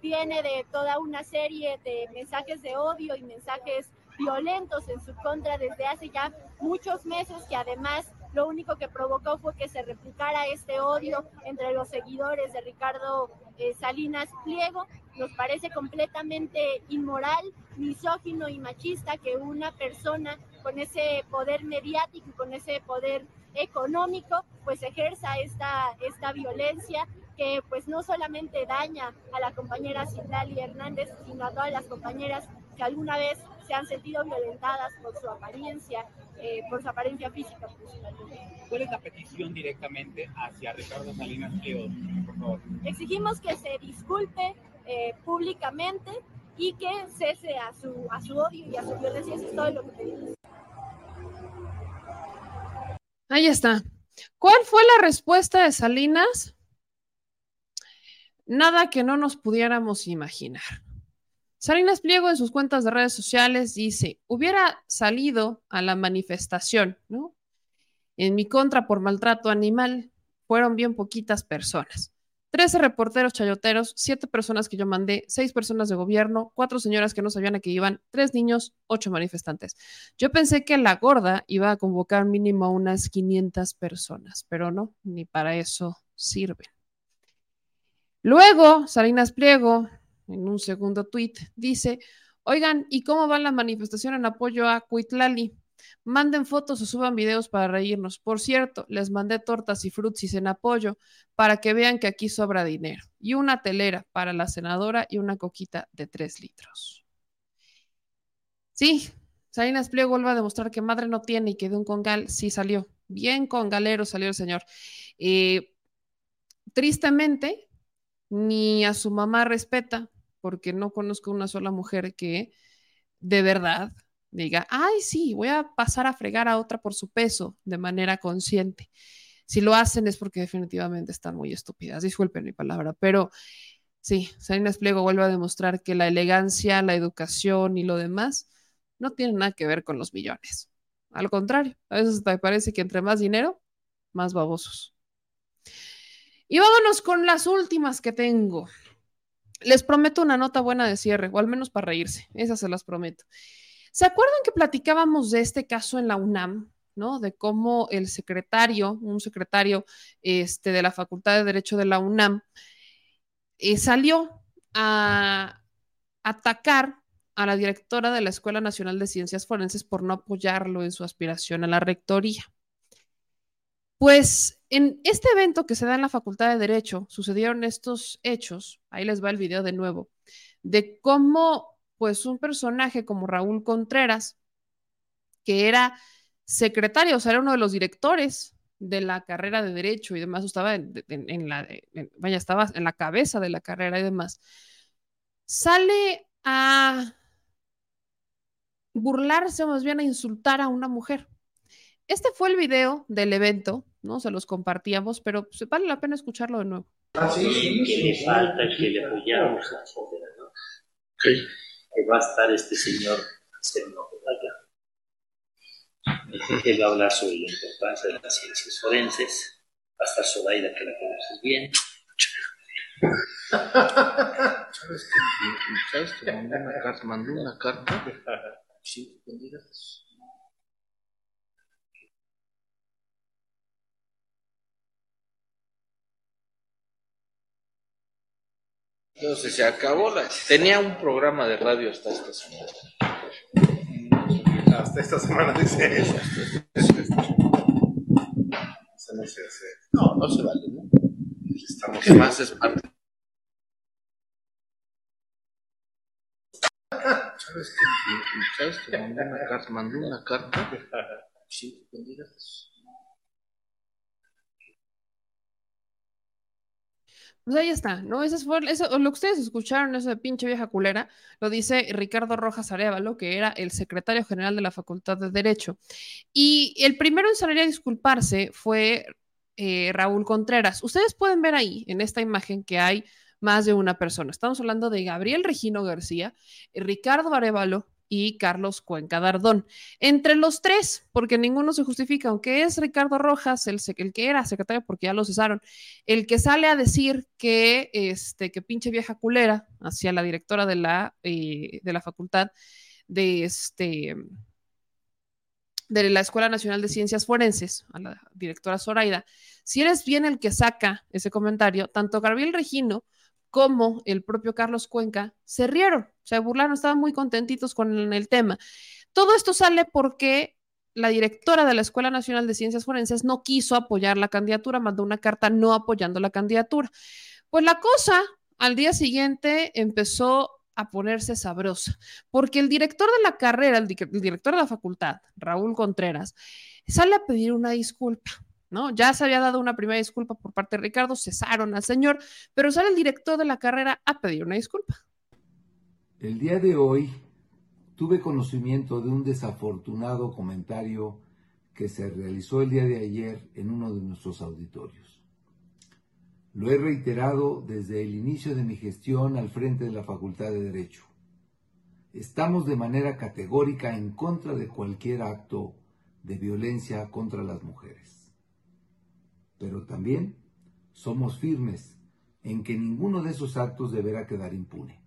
viene de toda una serie de mensajes de odio y mensajes violentos en su contra desde hace ya muchos meses que además lo único que provocó fue que se replicara este odio entre los seguidores de Ricardo eh, Salinas Pliego. Nos parece completamente inmoral, misógino y machista que una persona con ese poder mediático y con ese poder económico pues ejerza esta, esta violencia que pues no solamente daña a la compañera Citlali Hernández, sino a todas las compañeras que alguna vez se han sentido violentadas por su apariencia eh, por su apariencia física. ¿Cuál es la petición directamente hacia Ricardo Salinas Pliego, por favor? Exigimos que se disculpe eh, públicamente y que cese a su, a su odio y a su violencia. Eso es todo lo que pedimos. Ahí está. ¿Cuál fue la respuesta de Salinas? Nada que no nos pudiéramos imaginar. Salinas Pliego en sus cuentas de redes sociales dice, hubiera salido a la manifestación, ¿no? En mi contra por maltrato animal, fueron bien poquitas personas. Trece reporteros chayoteros, siete personas que yo mandé, seis personas de gobierno, cuatro señoras que no sabían a qué iban, tres niños, ocho manifestantes. Yo pensé que la gorda iba a convocar mínimo a unas 500 personas, pero no, ni para eso sirven. Luego, Salinas Pliego, en un segundo tuit, dice, oigan, ¿y cómo va la manifestación en apoyo a Cuitlali? Manden fotos o suban videos para reírnos. Por cierto, les mandé tortas y frutsis en apoyo para que vean que aquí sobra dinero. Y una telera para la senadora y una coquita de tres litros. Sí, Salinas Pliego vuelve a demostrar que madre no tiene y que de un congal sí salió. Bien congalero salió el señor. Eh, tristemente, ni a su mamá respeta, porque no conozco una sola mujer que de verdad diga, ay, sí, voy a pasar a fregar a otra por su peso de manera consciente. Si lo hacen es porque definitivamente están muy estúpidas. Disculpen mi palabra, pero sí, Salinas Pliego vuelve a demostrar que la elegancia, la educación y lo demás no tienen nada que ver con los millones. Al contrario, a veces me parece que entre más dinero, más babosos. Y vámonos con las últimas que tengo. Les prometo una nota buena de cierre, o al menos para reírse. Esas se las prometo. ¿Se acuerdan que platicábamos de este caso en la UNAM? ¿no? De cómo el secretario, un secretario este, de la Facultad de Derecho de la UNAM, eh, salió a atacar a la directora de la Escuela Nacional de Ciencias Forenses por no apoyarlo en su aspiración a la rectoría. Pues en este evento que se da en la Facultad de Derecho sucedieron estos hechos, ahí les va el video de nuevo, de cómo pues un personaje como Raúl Contreras, que era secretario, o sea, era uno de los directores de la carrera de Derecho y demás, estaba en, la, vaya, estaba en la cabeza de la carrera y demás, sale a burlarse o más bien a insultar a una mujer. Este fue el video del evento, ¿no? Se los compartíamos, pero pues, vale la pena escucharlo de nuevo. Ah, sí, sí, que le falta que le apoyamos, ¿no? Sí. Que va a estar este señor haciendo. Él va a hablar sobre la importancia de las ciencias forenses. Va a estar Zoraida, que la conoces bien. ¿Sabes que, ¿Sabes que mandó una carta? Mandó una carta. Sí. Entonces se acabó la... Tenía un programa de radio hasta esta semana. Hasta esta semana dice eso. no se hace. No, no se vale, ¿no? Estamos ¿Qué más es parte? ¿Sabes que, ¿Sabes que mandó una carta? Mandó una carta. Sí, bendigas. Pues ahí está, ¿no? Eso fue, eso, lo que ustedes escucharon, eso de pinche vieja culera, lo dice Ricardo Rojas Arevalo, que era el secretario general de la Facultad de Derecho. Y el primero en salir a disculparse fue eh, Raúl Contreras. Ustedes pueden ver ahí, en esta imagen, que hay más de una persona. Estamos hablando de Gabriel Regino García, Ricardo Arevalo y Carlos Cuenca Dardón. Entre los tres, porque ninguno se justifica, aunque es Ricardo Rojas, el, que era secretario, porque ya lo cesaron, el que sale a decir que, este, que pinche vieja culera hacia la directora de la, eh, de la facultad de, este, de la Escuela Nacional de Ciencias Forenses, a la directora Zoraida, si eres bien el que saca ese comentario, tanto Gabriel Regino como el propio Carlos Cuenca se rieron, se burlaron, estaban muy contentitos con el tema. Todo esto sale porque la directora de la Escuela Nacional de Ciencias Forenses no quiso apoyar la candidatura, mandó una carta no apoyando la candidatura. Pues la cosa al día siguiente empezó a ponerse sabrosa, porque el director de la carrera, el, director de la facultad, Raúl Contreras, sale a pedir una disculpa. ¿No? Ya se había dado una primera disculpa por parte de Ricardo, cesaron al señor, pero sale el director de la carrera a pedir una disculpa. El día de hoy tuve conocimiento de un desafortunado comentario que se realizó el día de ayer en uno de nuestros auditorios. Lo he reiterado desde el inicio de mi gestión al frente de la Facultad de Derecho. Estamos de manera categórica en contra de cualquier acto de violencia contra las mujeres. Pero también somos firmes en que ninguno de esos actos deberá quedar impune.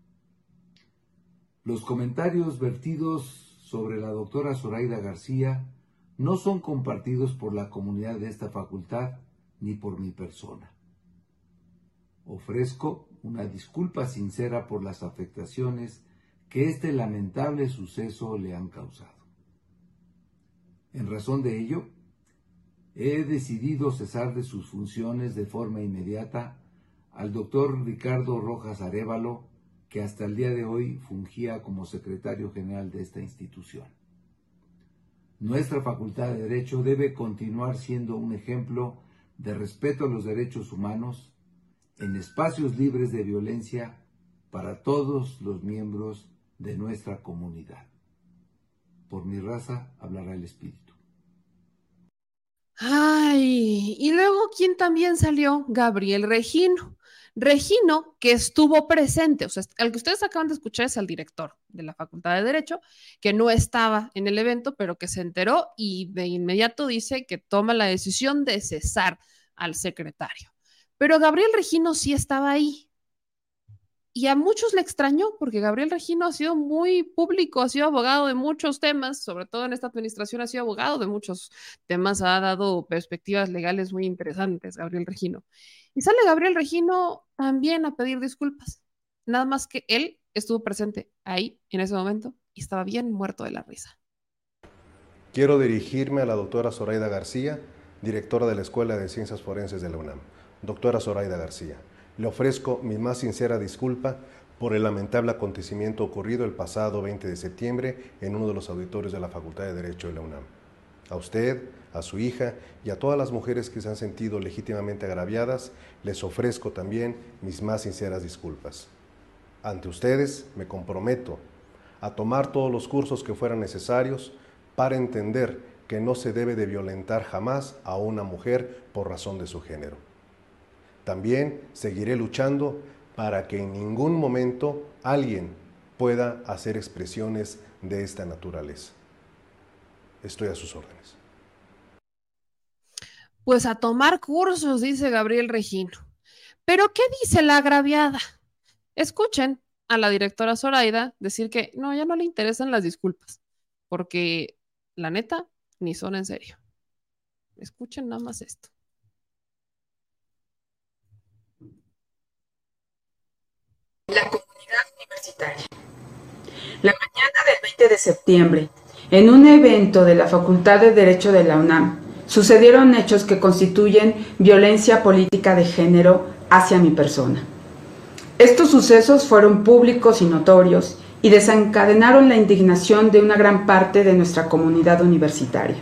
Los comentarios vertidos sobre la doctora Zoraida García no son compartidos por la comunidad de esta facultad ni por mi persona. Ofrezco una disculpa sincera por las afectaciones que este lamentable suceso le han causado. En razón de ello, he decidido cesar de sus funciones de forma inmediata al doctor Ricardo Rojas Arevalo, que hasta el día de hoy fungía como secretario general de esta institución. Nuestra Facultad de Derecho debe continuar siendo un ejemplo de respeto a los derechos humanos en espacios libres de violencia para todos los miembros de nuestra comunidad. Por mi raza hablará el Espíritu. Ay, y luego, ¿quién también salió? Gabriel Regino. Regino, que estuvo presente, o sea, el que ustedes acaban de escuchar es el director de la Facultad de Derecho, que no estaba en el evento, pero que se enteró y de inmediato dice que toma la decisión de cesar al secretario. Pero Gabriel Regino sí estaba ahí. Y a muchos le extrañó porque Gabriel Regino ha sido muy público, ha sido abogado de muchos temas, sobre todo en esta administración ha sido abogado de muchos temas, ha dado perspectivas legales muy interesantes, Gabriel Regino. Y sale Gabriel Regino también a pedir disculpas. Nada más que él estuvo presente ahí en ese momento y estaba bien muerto de la risa. Quiero dirigirme a la doctora Zoraida García, directora de la Escuela de Ciencias Forenses de la UNAM. Doctora Zoraida García, le ofrezco mi más sincera disculpa por el lamentable acontecimiento ocurrido el pasado 20 de septiembre en uno de los auditorios de la Facultad de Derecho de la UNAM. A usted, a su hija y a todas las mujeres que se han sentido legítimamente agraviadas, les ofrezco también mis más sinceras disculpas. Ante ustedes me comprometo a tomar todos los cursos que fueran necesarios para entender que no se debe de violentar jamás a una mujer por razón de su género. También seguiré luchando para que en ningún momento alguien pueda hacer expresiones de esta naturaleza. Estoy a sus órdenes. Pues a tomar cursos, dice Gabriel Regino. Pero ¿qué dice la agraviada? Escuchen a la directora Zoraida decir que no, ya no le interesan las disculpas, porque la neta, ni son en serio. Escuchen nada más esto. La comunidad universitaria. La mañana del 20 de septiembre, en un evento de la Facultad de Derecho de la UNAM, sucedieron hechos que constituyen violencia política de género hacia mi persona. Estos sucesos fueron públicos y notorios y desencadenaron la indignación de una gran parte de nuestra comunidad universitaria.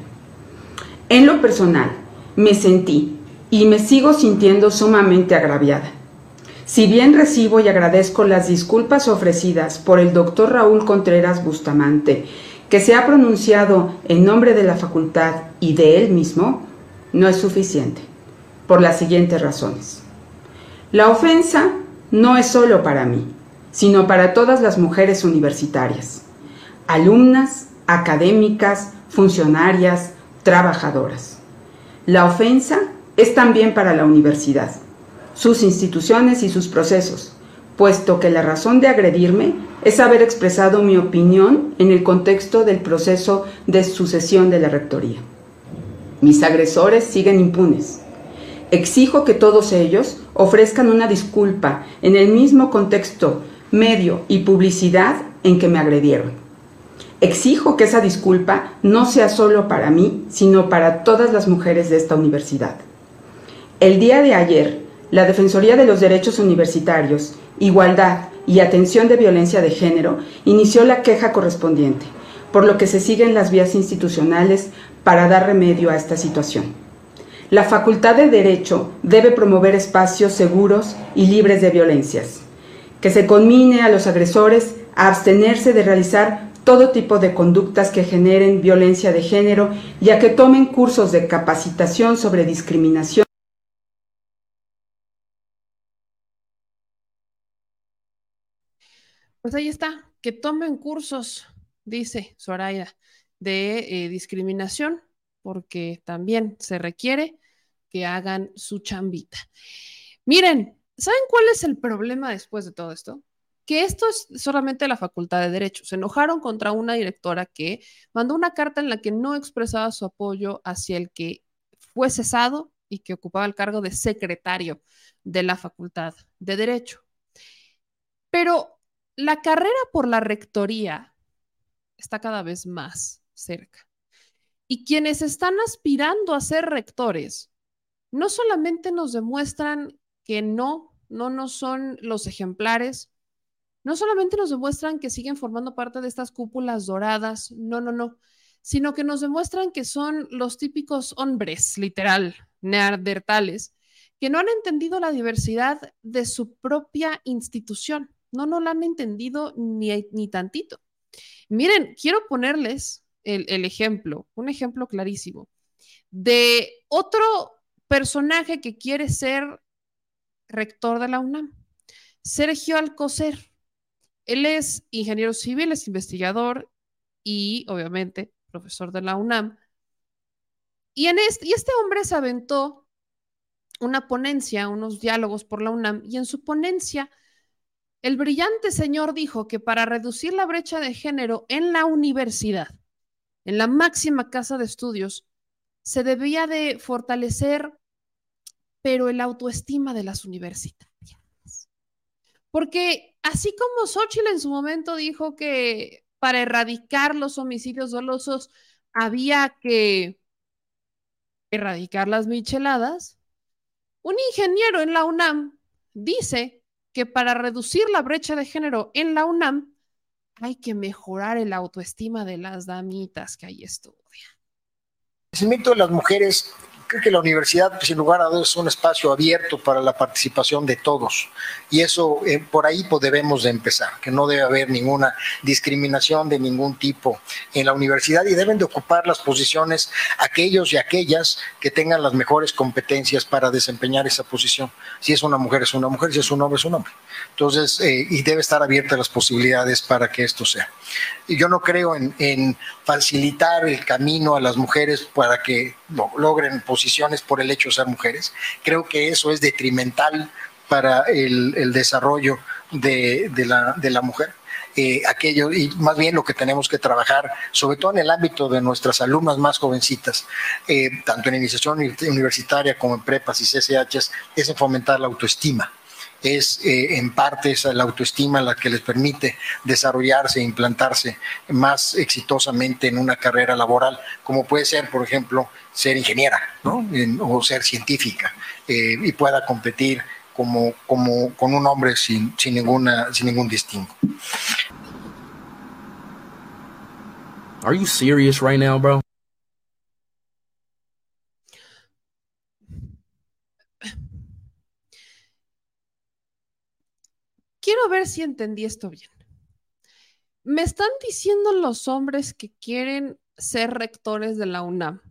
En lo personal, me sentí y me sigo sintiendo sumamente agraviada. Si bien recibo y agradezco las disculpas ofrecidas por el doctor Raúl Contreras Bustamante que se ha pronunciado en nombre de la facultad y de él mismo, no es suficiente, por las siguientes razones. La ofensa no es solo para mí, sino para todas las mujeres universitarias, alumnas, académicas, funcionarias, trabajadoras. La ofensa es también para la universidad, sus instituciones y sus procesos, puesto que la razón de agredirme es haber expresado mi opinión en el contexto del proceso de sucesión de la Rectoría. Mis agresores siguen impunes. Exijo que todos ellos ofrezcan una disculpa en el mismo contexto, medio y publicidad en que me agredieron. Exijo que esa disculpa no sea solo para mí, sino para todas las mujeres de esta universidad. El día de ayer, la Defensoría de los Derechos Universitarios Igualdad y Atención de Violencia de Género inició la queja correspondiente, por lo que se siguen las vías institucionales para dar remedio a esta situación. La Facultad de Derecho debe promover espacios seguros y libres de violencias, que se conmine a los agresores a abstenerse de realizar todo tipo de conductas que generen violencia de género y a que tomen cursos de capacitación sobre discriminación. Pues ahí está, que tomen cursos, dice Soraya, de eh, discriminación, porque también se requiere que hagan su chambita. Miren, ¿saben cuál es el problema después de todo esto? Que esto es solamente la Facultad de Derecho. Se enojaron contra una directora que mandó una carta en la que no expresaba su apoyo hacia el que fue cesado y que ocupaba el cargo de secretario de la Facultad de Derecho. Pero la carrera por la rectoría está cada vez más cerca. Y quienes están aspirando a ser rectores no solamente nos demuestran que no, no, no son los ejemplares, no solamente nos demuestran que siguen formando parte de estas cúpulas doradas, no, no, no, sino que nos demuestran que son los típicos hombres, literal, neandertales, que no han entendido la diversidad de su propia institución. No, no la han entendido ni, ni tantito. Miren, quiero ponerles el, el ejemplo, un ejemplo clarísimo, de otro personaje que quiere ser rector de la UNAM, Sergio Alcocer. Él es ingeniero civil, es investigador y obviamente profesor de la UNAM. Y, en este, y este hombre se aventó una ponencia, unos diálogos por la UNAM, y en su ponencia el brillante señor dijo que para reducir la brecha de género en la universidad, en la máxima casa de estudios, se debía de fortalecer, pero el autoestima de las universitarias. Porque así como Xochitl en su momento dijo que para erradicar los homicidios dolosos había que erradicar las micheladas, un ingeniero en la UNAM dice que para reducir la brecha de género en la UNAM hay que mejorar el autoestima de las damitas que ahí estudian. El crecimiento de las mujeres, creo que la universidad, pues, sin lugar a dudas, es un espacio abierto para la participación de todos. Y eso, eh, por ahí pues, debemos de empezar, que no debe haber ninguna discriminación de ningún tipo en la universidad y deben de ocupar las posiciones aquellos y aquellas que tengan las mejores competencias para desempeñar esa posición. Si es una mujer, es una mujer, si es un hombre, es un hombre. Entonces, eh, y debe estar abierta las posibilidades para que esto sea. Yo no creo en, facilitar el camino a las mujeres para que lo- logren posiciones por el hecho de ser mujeres. Creo que eso es detrimental para el, desarrollo de, la, mujer. Eh, aquello, y más bien lo que tenemos que trabajar, sobre todo en el ámbito de nuestras alumnas más jovencitas, eh, tanto en iniciación uni- universitaria como en prepas y CCHs, es en fomentar la autoestima es eh, en parte esa la autoestima la que les permite desarrollarse e implantarse más exitosamente en una carrera laboral, como puede ser, por ejemplo, ser ingeniera ¿no? O ser científica eh, y pueda competir como, como con un hombre sin, sin, ninguna, sin ningún distingo. Are you serious right now, bro? Quiero ver si entendí esto bien. Me están diciendo los hombres que quieren ser rectores de la UNAM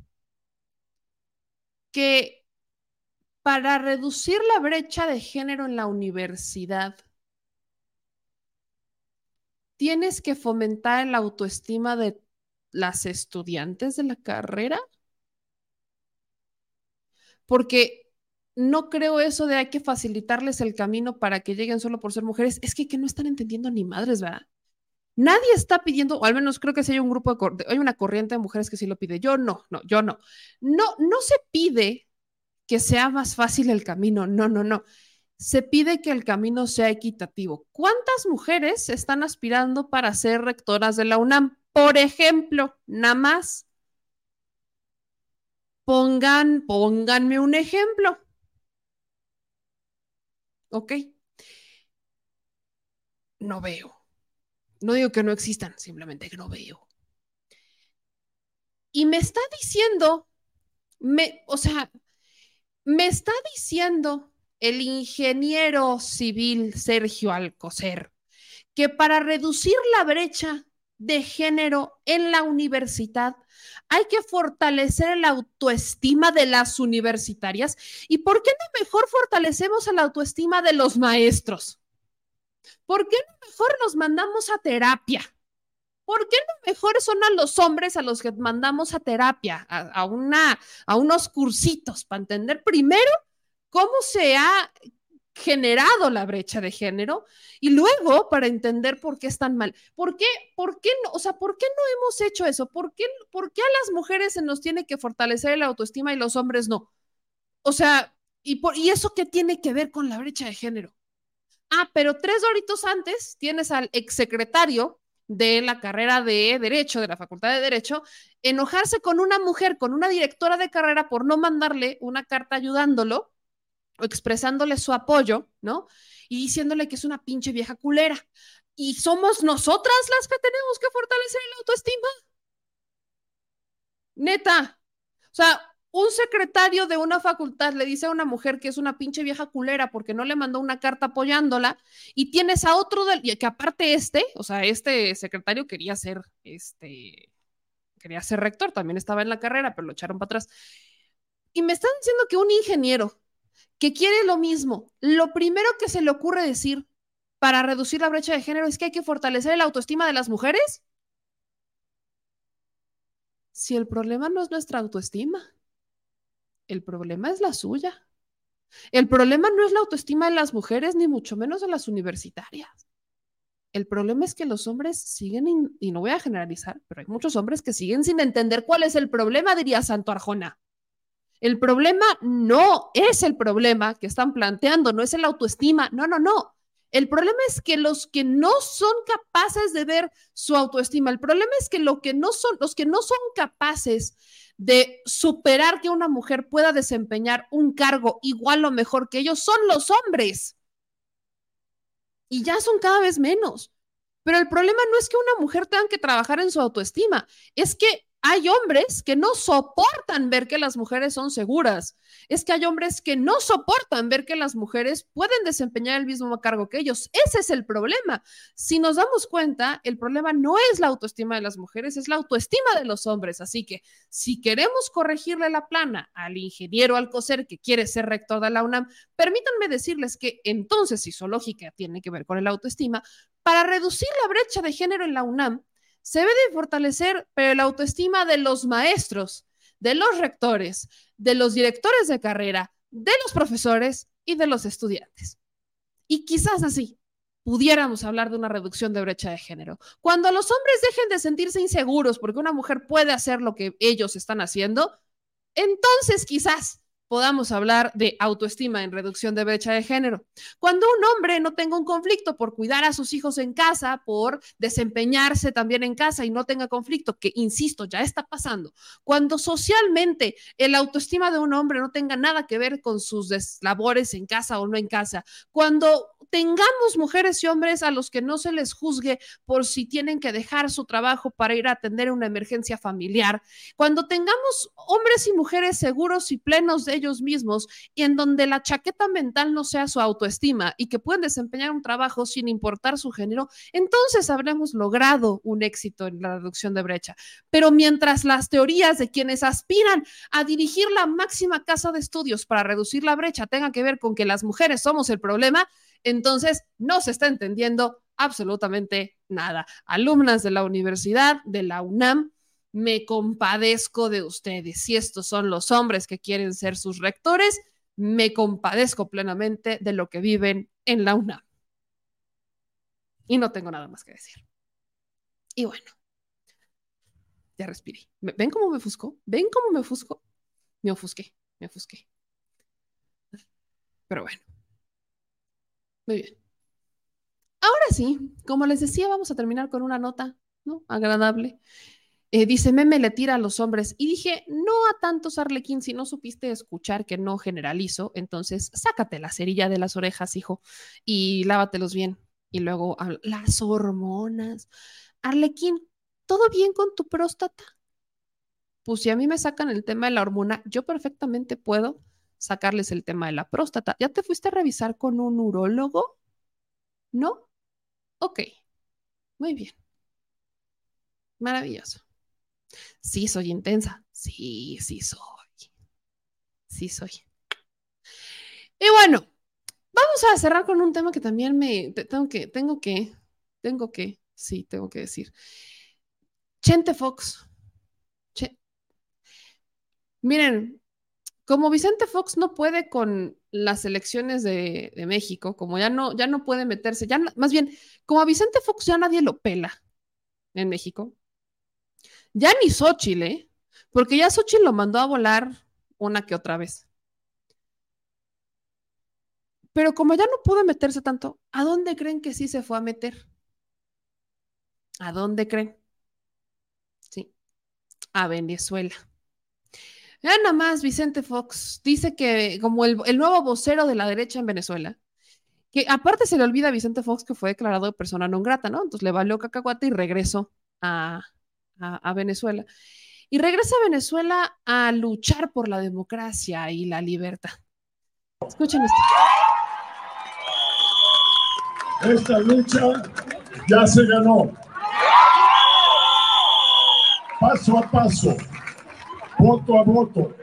que para reducir la brecha de género en la universidad tienes que fomentar la autoestima de las estudiantes de la carrera. Porque no creo eso de hay que facilitarles el camino para que lleguen solo por ser mujeres. Es que, que no están entendiendo ni madres, ¿verdad? Nadie está pidiendo, o al menos creo que sí hay un grupo de, hay una corriente de mujeres que sí lo pide. Yo no, no, yo no. No, no se pide que sea más fácil el camino. No, no, no. Se pide que el camino sea equitativo. ¿Cuántas mujeres están aspirando para ser rectoras de la UNAM? Por ejemplo, nada más. Pongan, pónganme un ejemplo. Ok. no veo. No digo que no existan, simplemente que no veo. Y me está diciendo, me, o sea, me está diciendo el ingeniero civil Sergio Alcocer que para reducir la brecha de género en la universidad hay que fortalecer la autoestima de las universitarias. ¿Y por qué no mejor fortalecemos la autoestima de los maestros? ¿Por qué no mejor nos mandamos a terapia? ¿Por qué no mejor son a los hombres a los que mandamos a terapia, a, una, a unos cursitos para entender primero cómo se ha generado la brecha de género y luego para entender por qué es tan mal. ¿Por qué, por qué no, o sea, por qué no hemos hecho eso? ¿Por qué, por qué a las mujeres se nos tiene que fortalecer la autoestima y los hombres no? O sea, ¿y, por, ¿y eso qué tiene que ver con la brecha de género? Ah, pero tres doritos antes tienes al exsecretario de la carrera de Derecho, de la Facultad de Derecho, enojarse con una mujer, con una directora de carrera por no mandarle una carta ayudándolo expresándole su apoyo, ¿no? Y diciéndole que es una pinche vieja culera. Y somos nosotras las que tenemos que fortalecer la autoestima. Neta. O sea, un secretario de una facultad le dice a una mujer que es una pinche vieja culera porque no le mandó una carta apoyándola y tienes a otro del, que aparte este, o sea, este secretario quería ser este quería ser rector, también estaba en la carrera, pero lo echaron para atrás. Y me están diciendo que un ingeniero que quiere lo mismo, lo primero que se le ocurre decir para reducir la brecha de género es que hay que fortalecer la autoestima de las mujeres. Si el problema no es nuestra autoestima, el problema es la suya. El problema no es la autoestima de las mujeres, ni mucho menos de las universitarias. El problema es que los hombres siguen, y no voy a generalizar, pero hay muchos hombres que siguen sin entender cuál es el problema, diría Santo Arjona. El problema no es el problema que están planteando, no es el autoestima, no, no, no. El problema es que los que no son capaces de ver su autoestima, el problema es que, lo que no son, los que no son capaces de superar que una mujer pueda desempeñar un cargo igual o mejor que ellos son los hombres. Y ya son cada vez menos. Pero el problema no es que una mujer tenga que trabajar en su autoestima, es que hay hombres que no soportan ver que las mujeres son seguras. Es que hay hombres que no soportan ver que las mujeres pueden desempeñar el mismo cargo que ellos. Ese es el problema. Si nos damos cuenta, el problema no es la autoestima de las mujeres, es la autoestima de los hombres. Así que si queremos corregirle la plana al ingeniero Alcocer que quiere ser rector de la UNAM, permítanme decirles que entonces, si su tiene que ver con el autoestima, para reducir la brecha de género en la UNAM, se debe de fortalecer pero la autoestima de los maestros, de los rectores, de los directores de carrera, de los profesores y de los estudiantes. Y quizás así pudiéramos hablar de una reducción de brecha de género. Cuando los hombres dejen de sentirse inseguros porque una mujer puede hacer lo que ellos están haciendo, entonces quizás podamos hablar de autoestima en reducción de brecha de género. Cuando un hombre no tenga un conflicto por cuidar a sus hijos en casa, por desempeñarse también en casa y no tenga conflicto, que insisto, ya está pasando. Cuando socialmente el autoestima de un hombre no tenga nada que ver con sus labores en casa o no en casa. Cuando tengamos mujeres y hombres a los que no se les juzgue por si tienen que dejar su trabajo para ir a atender una emergencia familiar. Cuando tengamos hombres y mujeres seguros y plenos de ellos mismos y en donde la chaqueta mental no sea su autoestima y que pueden desempeñar un trabajo sin importar su género, entonces habremos logrado un éxito en la reducción de brecha. Pero mientras las teorías de quienes aspiran a dirigir la máxima casa de estudios para reducir la brecha tengan que ver con que las mujeres somos el problema, entonces no se está entendiendo absolutamente nada. Alumnas de la universidad, de la UNAM, me compadezco de ustedes. Si estos son los hombres que quieren ser sus rectores, me compadezco plenamente de lo que viven en la UNAM. Y no tengo nada más que decir. Y bueno, ya respiré. ¿Ven cómo me ofusco? ¿Ven cómo me ofusco? Me ofusqué, me ofusqué. Pero bueno. Muy bien. Ahora sí, como les decía, vamos a terminar con una nota, ¿no? Agradable. Eh, dice, meme le tira a los hombres. Y dije, no a tantos arlequín, si no supiste escuchar que no generalizo, entonces sácate la cerilla de las orejas, hijo, y lávatelos bien. Y luego las hormonas. Arlequín, ¿todo bien con tu próstata? Pues si a mí me sacan el tema de la hormona, yo perfectamente puedo sacarles el tema de la próstata. ¿Ya te fuiste a revisar con un urólogo? ¿No? Ok, muy bien. Maravilloso. Sí, soy intensa. Sí, sí soy. Sí soy. Y bueno, vamos a cerrar con un tema que también me tengo que, tengo que, tengo que, sí, tengo que decir. Chente Fox. Miren, como Vicente Fox no puede con las elecciones de, México, como ya no, ya no puede meterse, ya más bien, como a Vicente Fox ya nadie lo pela en México, ya ni Xochitl, ¿eh? Porque ya Xochitl lo mandó a volar una que otra vez. Pero como ya no pudo meterse tanto, ¿a dónde creen que sí se fue a meter? ¿A dónde creen? Sí, a Venezuela. Vean nada más, Vicente Fox dice que como el, nuevo vocero de la derecha en Venezuela, que aparte se le olvida a Vicente Fox que fue declarado persona non grata, ¿no? Entonces le valió cacahuate y regresó a, a, Venezuela. Y regresa a Venezuela a luchar por la democracia y la libertad. Escuchen esto. Esta lucha ya se ganó. Paso a paso, voto a voto,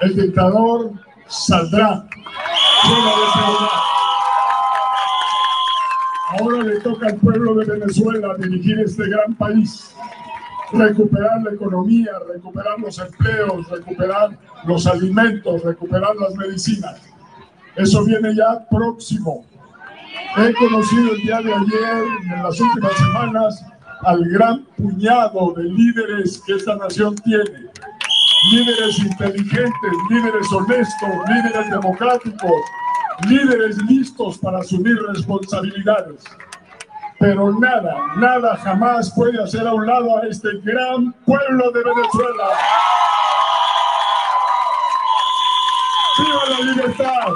el dictador saldrá Ahora le toca al pueblo de Venezuela dirigir este gran país, recuperar la economía, recuperar los empleos, recuperar los alimentos, recuperar las medicinas. Eso viene ya próximo. He conocido el día de ayer, en las últimas semanas, al gran puñado de líderes que esta nación tiene líderes inteligentes, líderes honestos, líderes democráticos, líderes listos para asumir responsabilidades. Pero nada, nada jamás puede hacer a un lado a este gran pueblo de Venezuela. ¡Viva la libertad!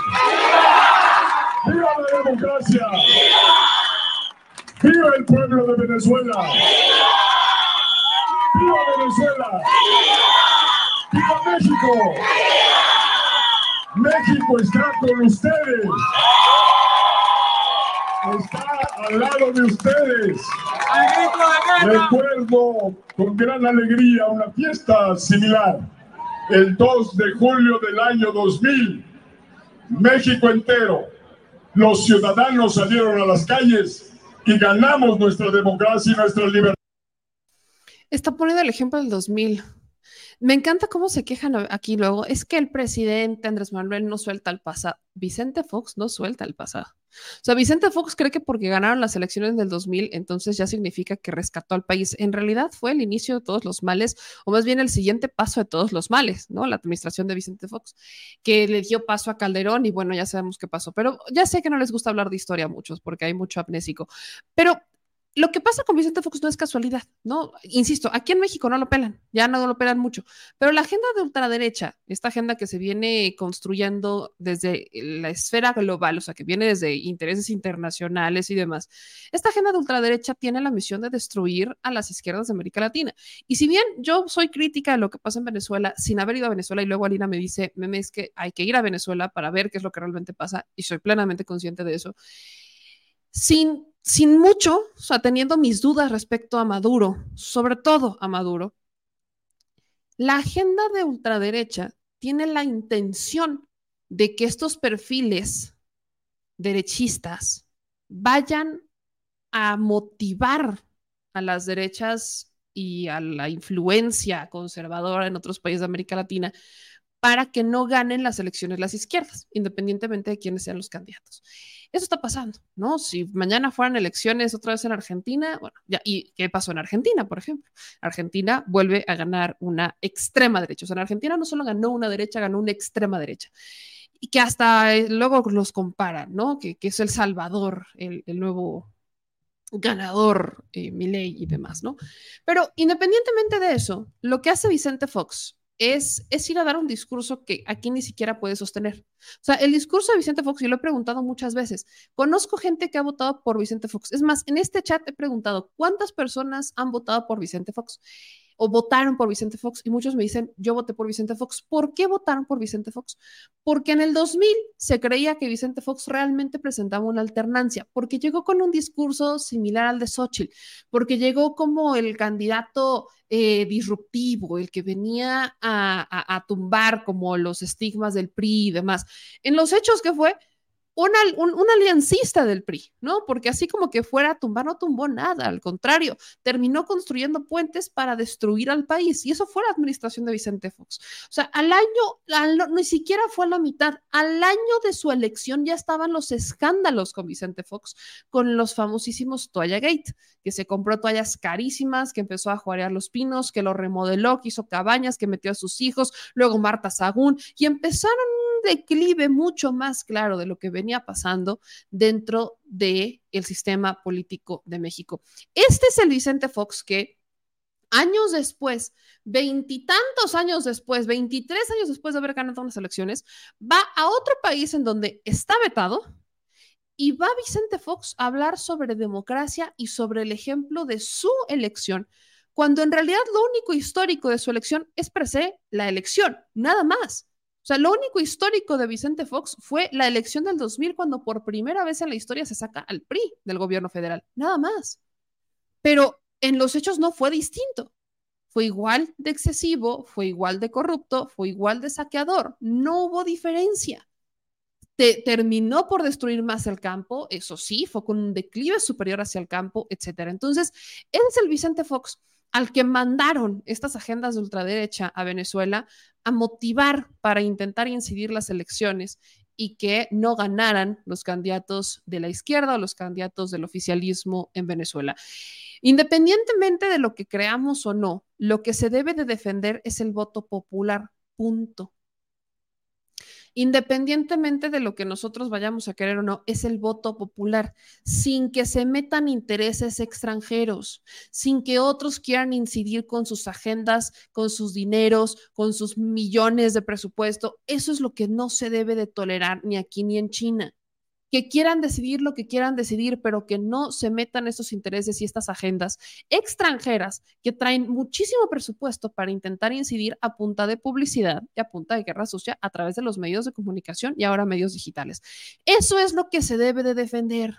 ¡Viva la democracia! ¡Viva el pueblo de Venezuela! ¡Viva Venezuela! ¡Viva México! México está con ustedes. Está al lado de ustedes. Recuerdo con gran alegría una fiesta similar. El 2 de julio del año 2000, México entero, los ciudadanos salieron a las calles y ganamos nuestra democracia y nuestra libertad. Está poniendo el ejemplo del 2000. Me encanta cómo se quejan aquí luego. Es que el presidente Andrés Manuel no suelta el pasado. Vicente Fox no suelta el pasado. O sea, Vicente Fox cree que porque ganaron las elecciones del 2000, entonces ya significa que rescató al país. En realidad fue el inicio de todos los males, o más bien el siguiente paso de todos los males, ¿no? La administración de Vicente Fox, que le dio paso a Calderón y bueno, ya sabemos qué pasó. Pero ya sé que no les gusta hablar de historia a muchos porque hay mucho amnésico. Pero lo que pasa con Vicente Fox no es casualidad, ¿no? Insisto, aquí en México no lo pelan, ya no lo pelan mucho, pero la agenda de ultraderecha, esta agenda que se viene construyendo desde la esfera global, o sea, que viene desde intereses internacionales y demás, esta agenda de ultraderecha tiene la misión de destruir a las izquierdas de América Latina. Y si bien yo soy crítica de lo que pasa en Venezuela, sin haber ido a Venezuela, y luego Alina me dice, meme, es que hay que ir a Venezuela para ver qué es lo que realmente pasa, y soy plenamente consciente de eso, sin sin mucho, o sea, teniendo mis dudas respecto a Maduro, sobre todo a Maduro, la agenda de ultraderecha tiene la intención de que estos perfiles derechistas vayan a motivar a las derechas y a la influencia conservadora en otros países de América Latina para que no ganen las elecciones las izquierdas, independientemente de quiénes sean los candidatos. Eso está pasando, ¿no? Si mañana fueran elecciones otra vez en Argentina, bueno, ya, ¿y qué pasó en Argentina, por ejemplo? Argentina vuelve a ganar una extrema derecha. O sea, en Argentina no solo ganó una derecha, ganó una extrema derecha. Y que hasta eh, luego los comparan, ¿no? Que, es El Salvador, el, nuevo ganador, eh, Milei y demás, ¿no? Pero independientemente de eso, lo que hace Vicente Fox es, es ir a dar un discurso que aquí ni siquiera puede sostener. O sea, el discurso de Vicente Fox, y lo he preguntado muchas veces, conozco gente que ha votado por Vicente Fox. Es más, en este chat he preguntado, ¿cuántas personas han votado por Vicente Fox? O votaron por Vicente Fox y muchos me dicen, yo voté por Vicente Fox. ¿Por qué votaron por Vicente Fox? Porque en el 2000 se creía que Vicente Fox realmente presentaba una alternancia, porque llegó con un discurso similar al de Xochitl, porque llegó como el candidato eh, disruptivo, el que venía a, a, tumbar como los estigmas del PRI y demás. En los hechos que fue, una, un, un, aliancista del PRI, ¿no? Porque así como que fuera a tumbar, no tumbó nada, al contrario, terminó construyendo puentes para destruir al país. Y eso fue la administración de Vicente Fox. O sea, al año, ni siquiera fue a la mitad, al año de su elección ya estaban los escándalos con Vicente Fox, con los famosísimos Toalla Gate, que se compró toallas carísimas, que empezó a jugarear los pinos, que lo remodeló, que hizo cabañas, que metió a sus hijos, luego Marta Sagún, y empezaron un declive mucho más claro de lo que venía pasando dentro del el sistema político de México. Este es el Vicente Fox que años después, veintitantos años después, veintitrés años después de haber ganado unas elecciones, va a otro país en donde está vetado y va Vicente Fox a hablar sobre democracia y sobre el ejemplo de su elección, cuando en realidad lo único histórico de su elección es per se la elección, nada más. O sea, lo único histórico de Vicente Fox fue la elección del 2000 cuando por primera vez en la historia se saca al PRI del gobierno federal, nada más. Pero en los hechos no fue distinto. Fue igual de excesivo, fue igual de corrupto, fue igual de saqueador. No hubo diferencia. Te, terminó por destruir más el campo, eso sí, fue con un declive superior hacia el campo, etcétera. Entonces, ese es el Vicente Fox al que mandaron estas agendas de ultraderecha a Venezuela a motivar para intentar incidir las elecciones y que no ganaran los candidatos de la izquierda o los candidatos del oficialismo en Venezuela. Independientemente de lo que creamos o no, lo que se debe de defender es el voto popular, punto independientemente de lo que nosotros vayamos a querer o no, es el voto popular, sin que se metan intereses extranjeros, sin que otros quieran incidir con sus agendas, con sus dineros, con sus millones de presupuesto. Eso es lo que no se debe de tolerar ni aquí ni en China que quieran decidir lo que quieran decidir, pero que no se metan estos intereses y estas agendas extranjeras que traen muchísimo presupuesto para intentar incidir a punta de publicidad y a punta de guerra sucia a través de los medios de comunicación y ahora medios digitales. Eso es lo que se debe de defender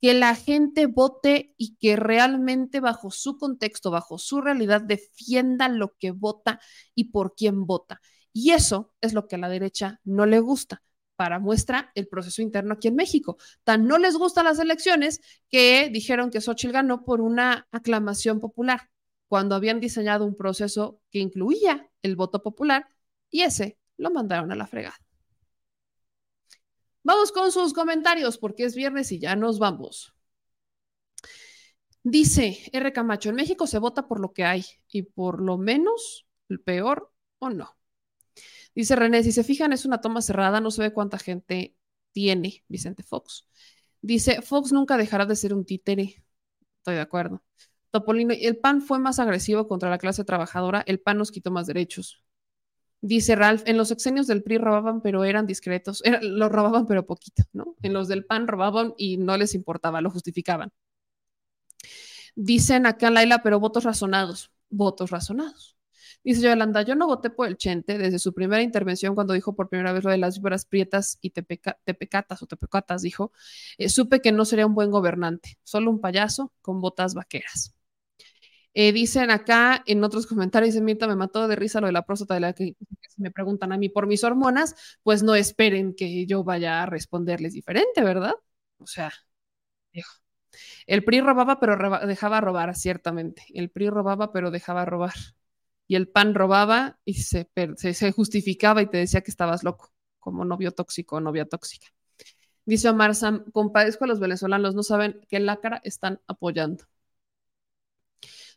que la gente vote y que realmente bajo su contexto, bajo su realidad, defienda lo que vota y por quién vota. Y eso es lo que a la derecha no le gusta para muestra el proceso interno aquí en México. Tan no les gustan las elecciones que dijeron que Xochitl ganó por una aclamación popular, cuando habían diseñado un proceso que incluía el voto popular y ese lo mandaron a la fregada. Vamos con sus comentarios porque es viernes y ya nos vamos. Dice R. Camacho, en México se vota por lo que hay y por lo menos el peor o no. Dice René, si se fijan, es una toma cerrada, no se ve cuánta gente tiene Vicente Fox. Dice, Fox nunca dejará de ser un títere. Estoy de acuerdo. Topolino, el PAN fue más agresivo contra la clase trabajadora, el PAN nos quitó más derechos. Dice Ralph, en los exenios del PRI robaban, pero eran discretos. Era, lo robaban, pero poquito, ¿no? En los del PAN robaban y no les importaba, lo justificaban. Dicen acá, Laila, pero votos razonados. Votos razonados. Dice Yolanda, yo no voté por el Chente desde su primera intervención cuando dijo por primera vez lo de las víboras prietas y tepecatas o tepecatas, dijo, eh, supe que no sería un buen gobernante, solo un payaso con botas vaqueras. Eh, dicen acá en otros comentarios, dice Mirta, me mató de risa lo de la próstata de la que, me preguntan a mí por mis hormonas, pues no esperen que yo vaya a responderles diferente, ¿verdad? O sea, dijo. El PRI robaba, pero dejaba robar, ciertamente. El PRI robaba, pero dejaba robar y el pan robaba y se, justificaba y te decía que estabas loco, como novio tóxico o novia tóxica. Dice Omar Sam, compadezco a los venezolanos, no saben qué lacra están apoyando.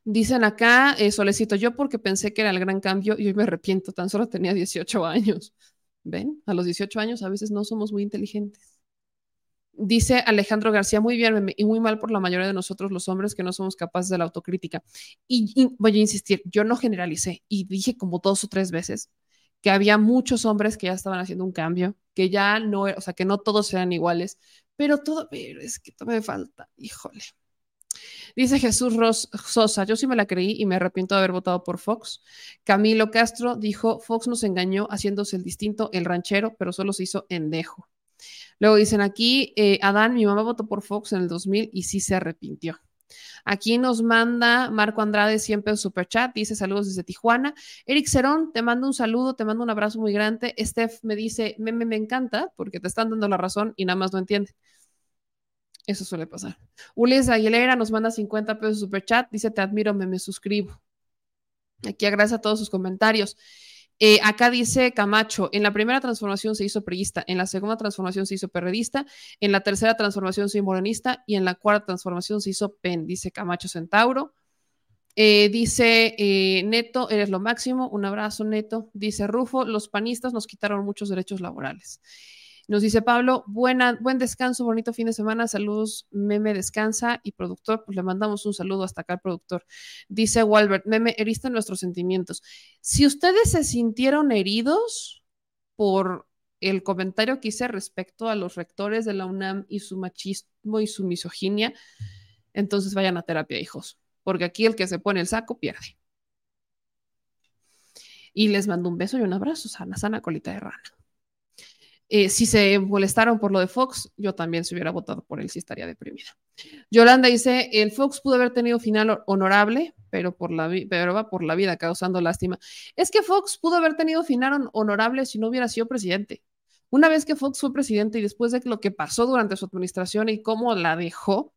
Dicen acá, eh, Solecito, yo porque pensé que era el gran cambio y hoy me arrepiento, tan solo tenía 18 años. ¿Ven? A los 18 años a veces no somos muy inteligentes. Dice Alejandro García, muy bien y muy mal por la mayoría de nosotros los hombres que no somos capaces de la autocrítica. Y, y voy a insistir, yo no generalicé y dije como dos o tres veces que había muchos hombres que ya estaban haciendo un cambio, que ya no, o sea, que no todos eran iguales, pero todo, pero es que todo me falta, híjole. Dice Jesús Ros Sosa, yo sí me la creí y me arrepiento de haber votado por Fox. Camilo Castro dijo, Fox nos engañó haciéndose el distinto, el ranchero, pero solo se hizo endejo. Luego dicen aquí, eh, Adán, mi mamá votó por Fox en el 2000 y sí se arrepintió. Aquí nos manda Marco Andrade siempre en super chat, dice saludos desde Tijuana. Eric Cerón, te mando un saludo, te mando un abrazo muy grande. Steph me dice, me, me, me encanta porque te están dando la razón y nada más no entiende. Eso suele pasar. Ulises Aguilera nos manda 50 pesos super chat, dice te admiro, me, me suscribo. Aquí agradece a todos sus comentarios. Eh, acá dice Camacho, en la primera transformación se hizo priista, en la segunda transformación se hizo perredista, en la tercera transformación se hizo morenista y en la cuarta transformación se hizo PEN, dice Camacho Centauro. Eh, dice eh, Neto, eres lo máximo, un abrazo Neto. Dice Rufo, los panistas nos quitaron muchos derechos laborales. Nos dice Pablo, buena, buen descanso, bonito fin de semana, saludos, meme descansa y productor, pues le mandamos un saludo hasta acá al productor. Dice Walbert, meme, heriste nuestros sentimientos. Si ustedes se sintieron heridos por el comentario que hice respecto a los rectores de la UNAM y su machismo y su misoginia, entonces vayan a terapia, hijos, porque aquí el que se pone el saco pierde. Y les mando un beso y un abrazo, sana, sana colita de rana. Eh, si se molestaron por lo de Fox, yo también se hubiera votado por él si estaría deprimida. Yolanda dice, el Fox pudo haber tenido final honorable, pero, por la, va por la vida causando lástima. Es que Fox pudo haber tenido final honorable si no hubiera sido presidente. Una vez que Fox fue presidente y después de lo que pasó durante su administración y cómo la dejó,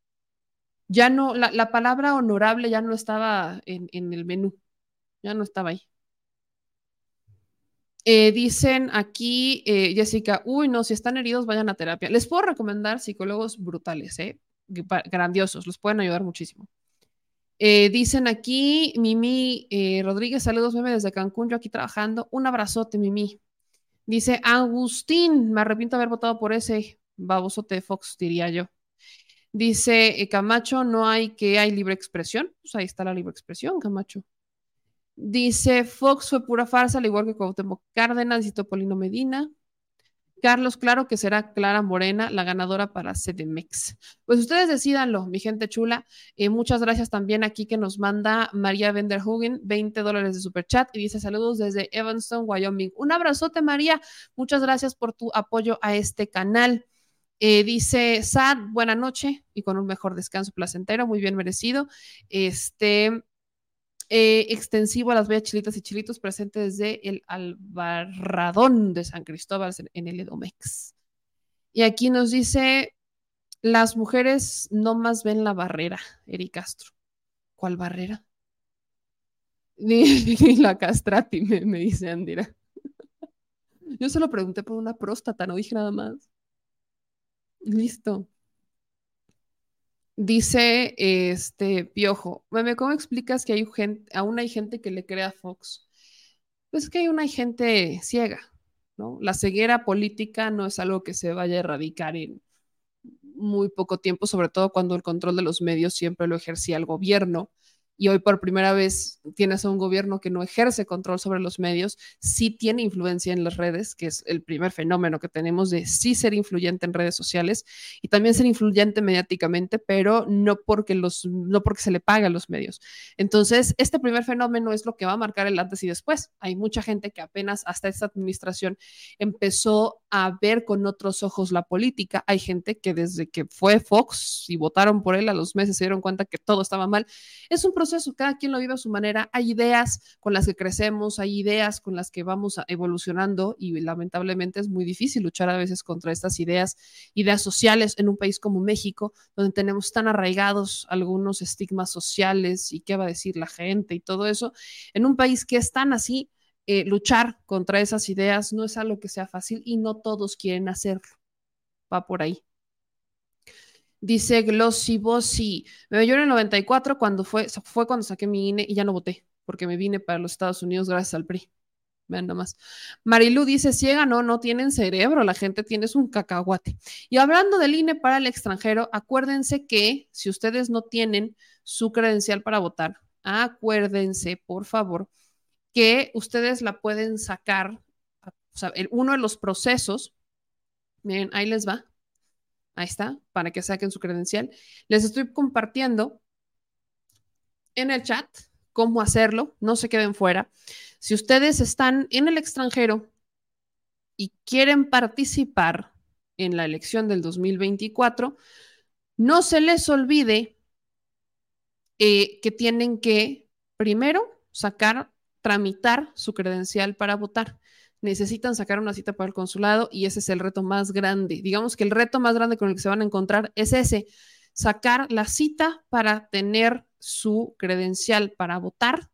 ya no, la, la palabra honorable ya no estaba en, en el menú, ya no estaba ahí. Eh, dicen aquí, eh, Jessica, uy, no, si están heridos, vayan a terapia. Les puedo recomendar psicólogos brutales, ¿eh? grandiosos, los pueden ayudar muchísimo. Eh, dicen aquí, Mimi Rodríguez, saludos, meme desde Cancún, yo aquí trabajando. Un abrazote, Mimi. Dice Agustín, me arrepiento de haber votado por ese babosote de Fox, diría yo. Dice Camacho, no hay que hay libre expresión. Pues ahí está la libre expresión, Camacho. Dice, Fox fue pura farsa, al igual que Cuauhtémoc Cárdenas y Topolino Medina. Carlos, claro que será Clara Morena la ganadora para CDMX. Pues ustedes decidanlo, mi gente chula. Eh, muchas gracias también aquí que nos manda María Venderhugen, 20 dólares de super chat y dice saludos desde Evanston, Wyoming. Un abrazote, María. Muchas gracias por tu apoyo a este canal. Eh, dice Sad, buena noche y con un mejor descanso placentero, muy bien merecido. Este, eh, extensivo a las bellas chilitas y chilitos presente desde el Albarradón de San Cristóbal en el Edomex. Y aquí nos dice, las mujeres no más ven la barrera, Eri Castro. ¿Cuál barrera? (laughs) Ni, la castrati, me, me dice Andira. (laughs) Yo se lo pregunté por una próstata, no dije nada más. Listo. Dice este Piojo, meme, ¿cómo explicas que hay gente, aún hay gente que le crea a Fox? Pues que hay una gente ciega, ¿no? La ceguera política no es algo que se vaya a erradicar en muy poco tiempo, sobre todo cuando el control de los medios siempre lo ejercía el gobierno y hoy por primera vez tienes a un gobierno que no ejerce control sobre los medios, sí tiene influencia en las redes, que es el primer fenómeno que tenemos de sí ser influyente en redes sociales y también ser influyente mediáticamente, pero no porque, los, no porque se le paga a los medios. Entonces, este primer fenómeno es lo que va a marcar el antes y después. Hay mucha gente que apenas hasta esta administración empezó a ver con otros ojos la política. Hay gente que desde que fue Fox y votaron por él a los meses se dieron cuenta que todo estaba mal. Es un proceso cada quien lo vive a su manera. Hay ideas con las que crecemos, hay ideas con las que vamos evolucionando y lamentablemente es muy difícil luchar a veces contra estas ideas, ideas sociales en un país como México, donde tenemos tan arraigados algunos estigmas sociales y qué va a decir la gente y todo eso. En un país que es tan así, eh, luchar contra esas ideas no es algo que sea fácil y no todos quieren hacerlo. Va por ahí. Dice Glossy Bossy, me vio en el 94 cuando fue, fue cuando saqué mi INE y ya no voté, porque me vine para los Estados Unidos gracias al PRI. Vean nomás. Marilu dice, ciega, no, no tienen cerebro, la gente tiene un cacahuate. Y hablando del INE para el extranjero, acuérdense que si ustedes no tienen su credencial para votar, acuérdense, por favor, que ustedes la pueden sacar, o sea, uno de los procesos, miren, ahí les va, ahí está, para que saquen su credencial. Les estoy compartiendo en el chat cómo hacerlo, no se queden fuera. Si ustedes están en el extranjero y quieren participar en la elección del 2024, no se les olvide eh, que tienen que primero sacar, tramitar su credencial para votar. Necesitan sacar una cita para el consulado y ese es el reto más grande. Digamos que el reto más grande con el que se van a encontrar es ese, sacar la cita para tener su credencial para votar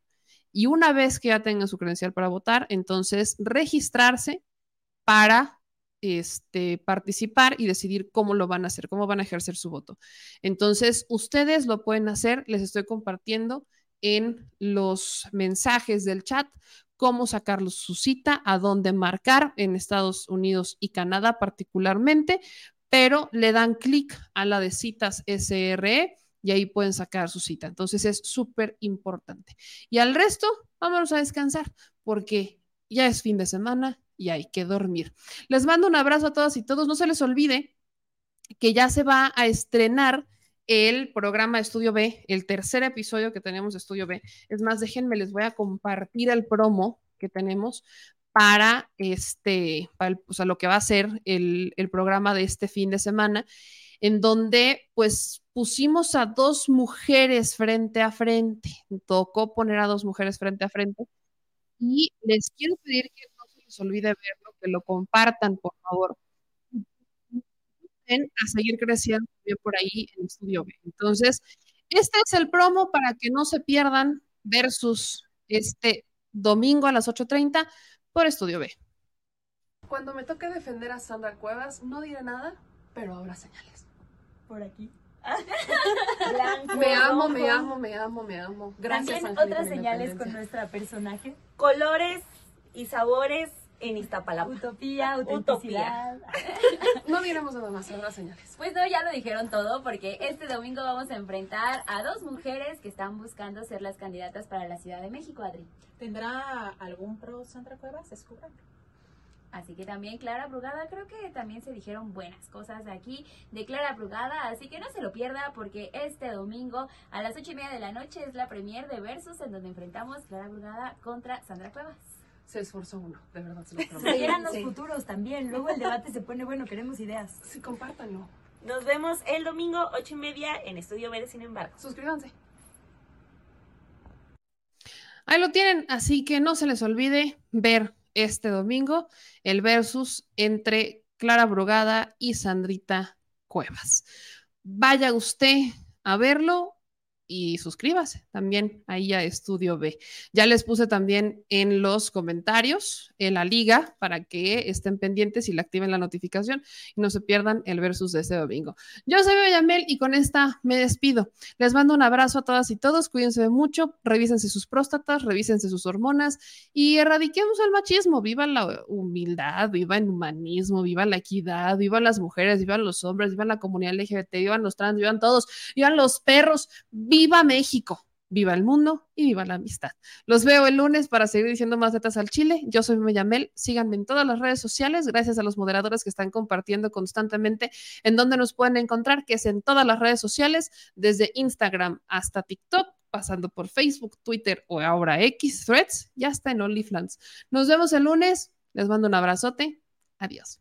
y una vez que ya tengan su credencial para votar, entonces registrarse para este, participar y decidir cómo lo van a hacer, cómo van a ejercer su voto. Entonces, ustedes lo pueden hacer, les estoy compartiendo en los mensajes del chat cómo sacar su cita, a dónde marcar en Estados Unidos y Canadá particularmente, pero le dan clic a la de citas SRE y ahí pueden sacar su cita. Entonces es súper importante. Y al resto, vámonos a descansar porque ya es fin de semana y hay que dormir. Les mando un abrazo a todas y todos. No se les olvide que ya se va a estrenar el programa Estudio B, el tercer episodio que tenemos de Estudio B. Es más, déjenme, les voy a compartir el promo que tenemos para este, para o sea, lo que va a ser el, el programa de este fin de semana, en donde pues pusimos a dos mujeres frente a frente, tocó poner a dos mujeres frente a frente y les quiero pedir que no se les olvide verlo, que lo compartan, por favor. A seguir creciendo por ahí en Estudio B. Entonces, este es el promo para que no se pierdan versus este domingo a las 8.30 por Estudio B. Cuando me toque defender a Sandra Cuevas, no diré nada, pero habrá señales. Por aquí. (laughs) me amo, me amo, me amo, me amo. Gracias. También otras señales con nuestra personaje. Colores y sabores en Iztapalapa. Utopía, autenticidad. (laughs) no diremos nada más, habrá señales. Pues no, ya lo dijeron todo, porque este domingo vamos a enfrentar a dos mujeres que están buscando ser las candidatas para la Ciudad de México, Adri. ¿Tendrá algún pro Sandra Cuevas? Descubran. Así que también Clara Brugada, creo que también se dijeron buenas cosas de aquí de Clara Brugada, así que no se lo pierda porque este domingo a las ocho y media de la noche es la premier de Versus en donde enfrentamos Clara Brugada contra Sandra Cuevas. Se esforzó uno, de verdad se lo prometo. Se los futuros también, luego el debate se pone bueno, queremos ideas. Sí, compártanlo. Nos vemos el domingo ocho y media en Estudio B sin embargo. Suscríbanse. Ahí lo tienen, así que no se les olvide ver este domingo el versus entre Clara Brugada y Sandrita Cuevas. Vaya usted a verlo y suscríbase también ahí a Estudio B. Ya les puse también en los comentarios en la liga para que estén pendientes y le activen la notificación y no se pierdan el versus de este domingo. Yo soy Bellamel y con esta me despido. Les mando un abrazo a todas y todos, cuídense mucho, revísense sus próstatas, revísense sus hormonas y erradiquemos el machismo. Viva la humildad, viva el humanismo, viva la equidad, vivan las mujeres, vivan los hombres, vivan la comunidad LGBT, vivan los trans, vivan todos, vivan los perros, viva México, viva el mundo y viva la amistad. Los veo el lunes para seguir diciendo más netas al Chile. Yo soy Meyamel, síganme en todas las redes sociales, gracias a los moderadores que están compartiendo constantemente en donde nos pueden encontrar, que es en todas las redes sociales, desde Instagram hasta TikTok pasando por Facebook, Twitter o ahora X, Threads, ya está en OnlyFans. Nos vemos el lunes, les mando un abrazote, adiós.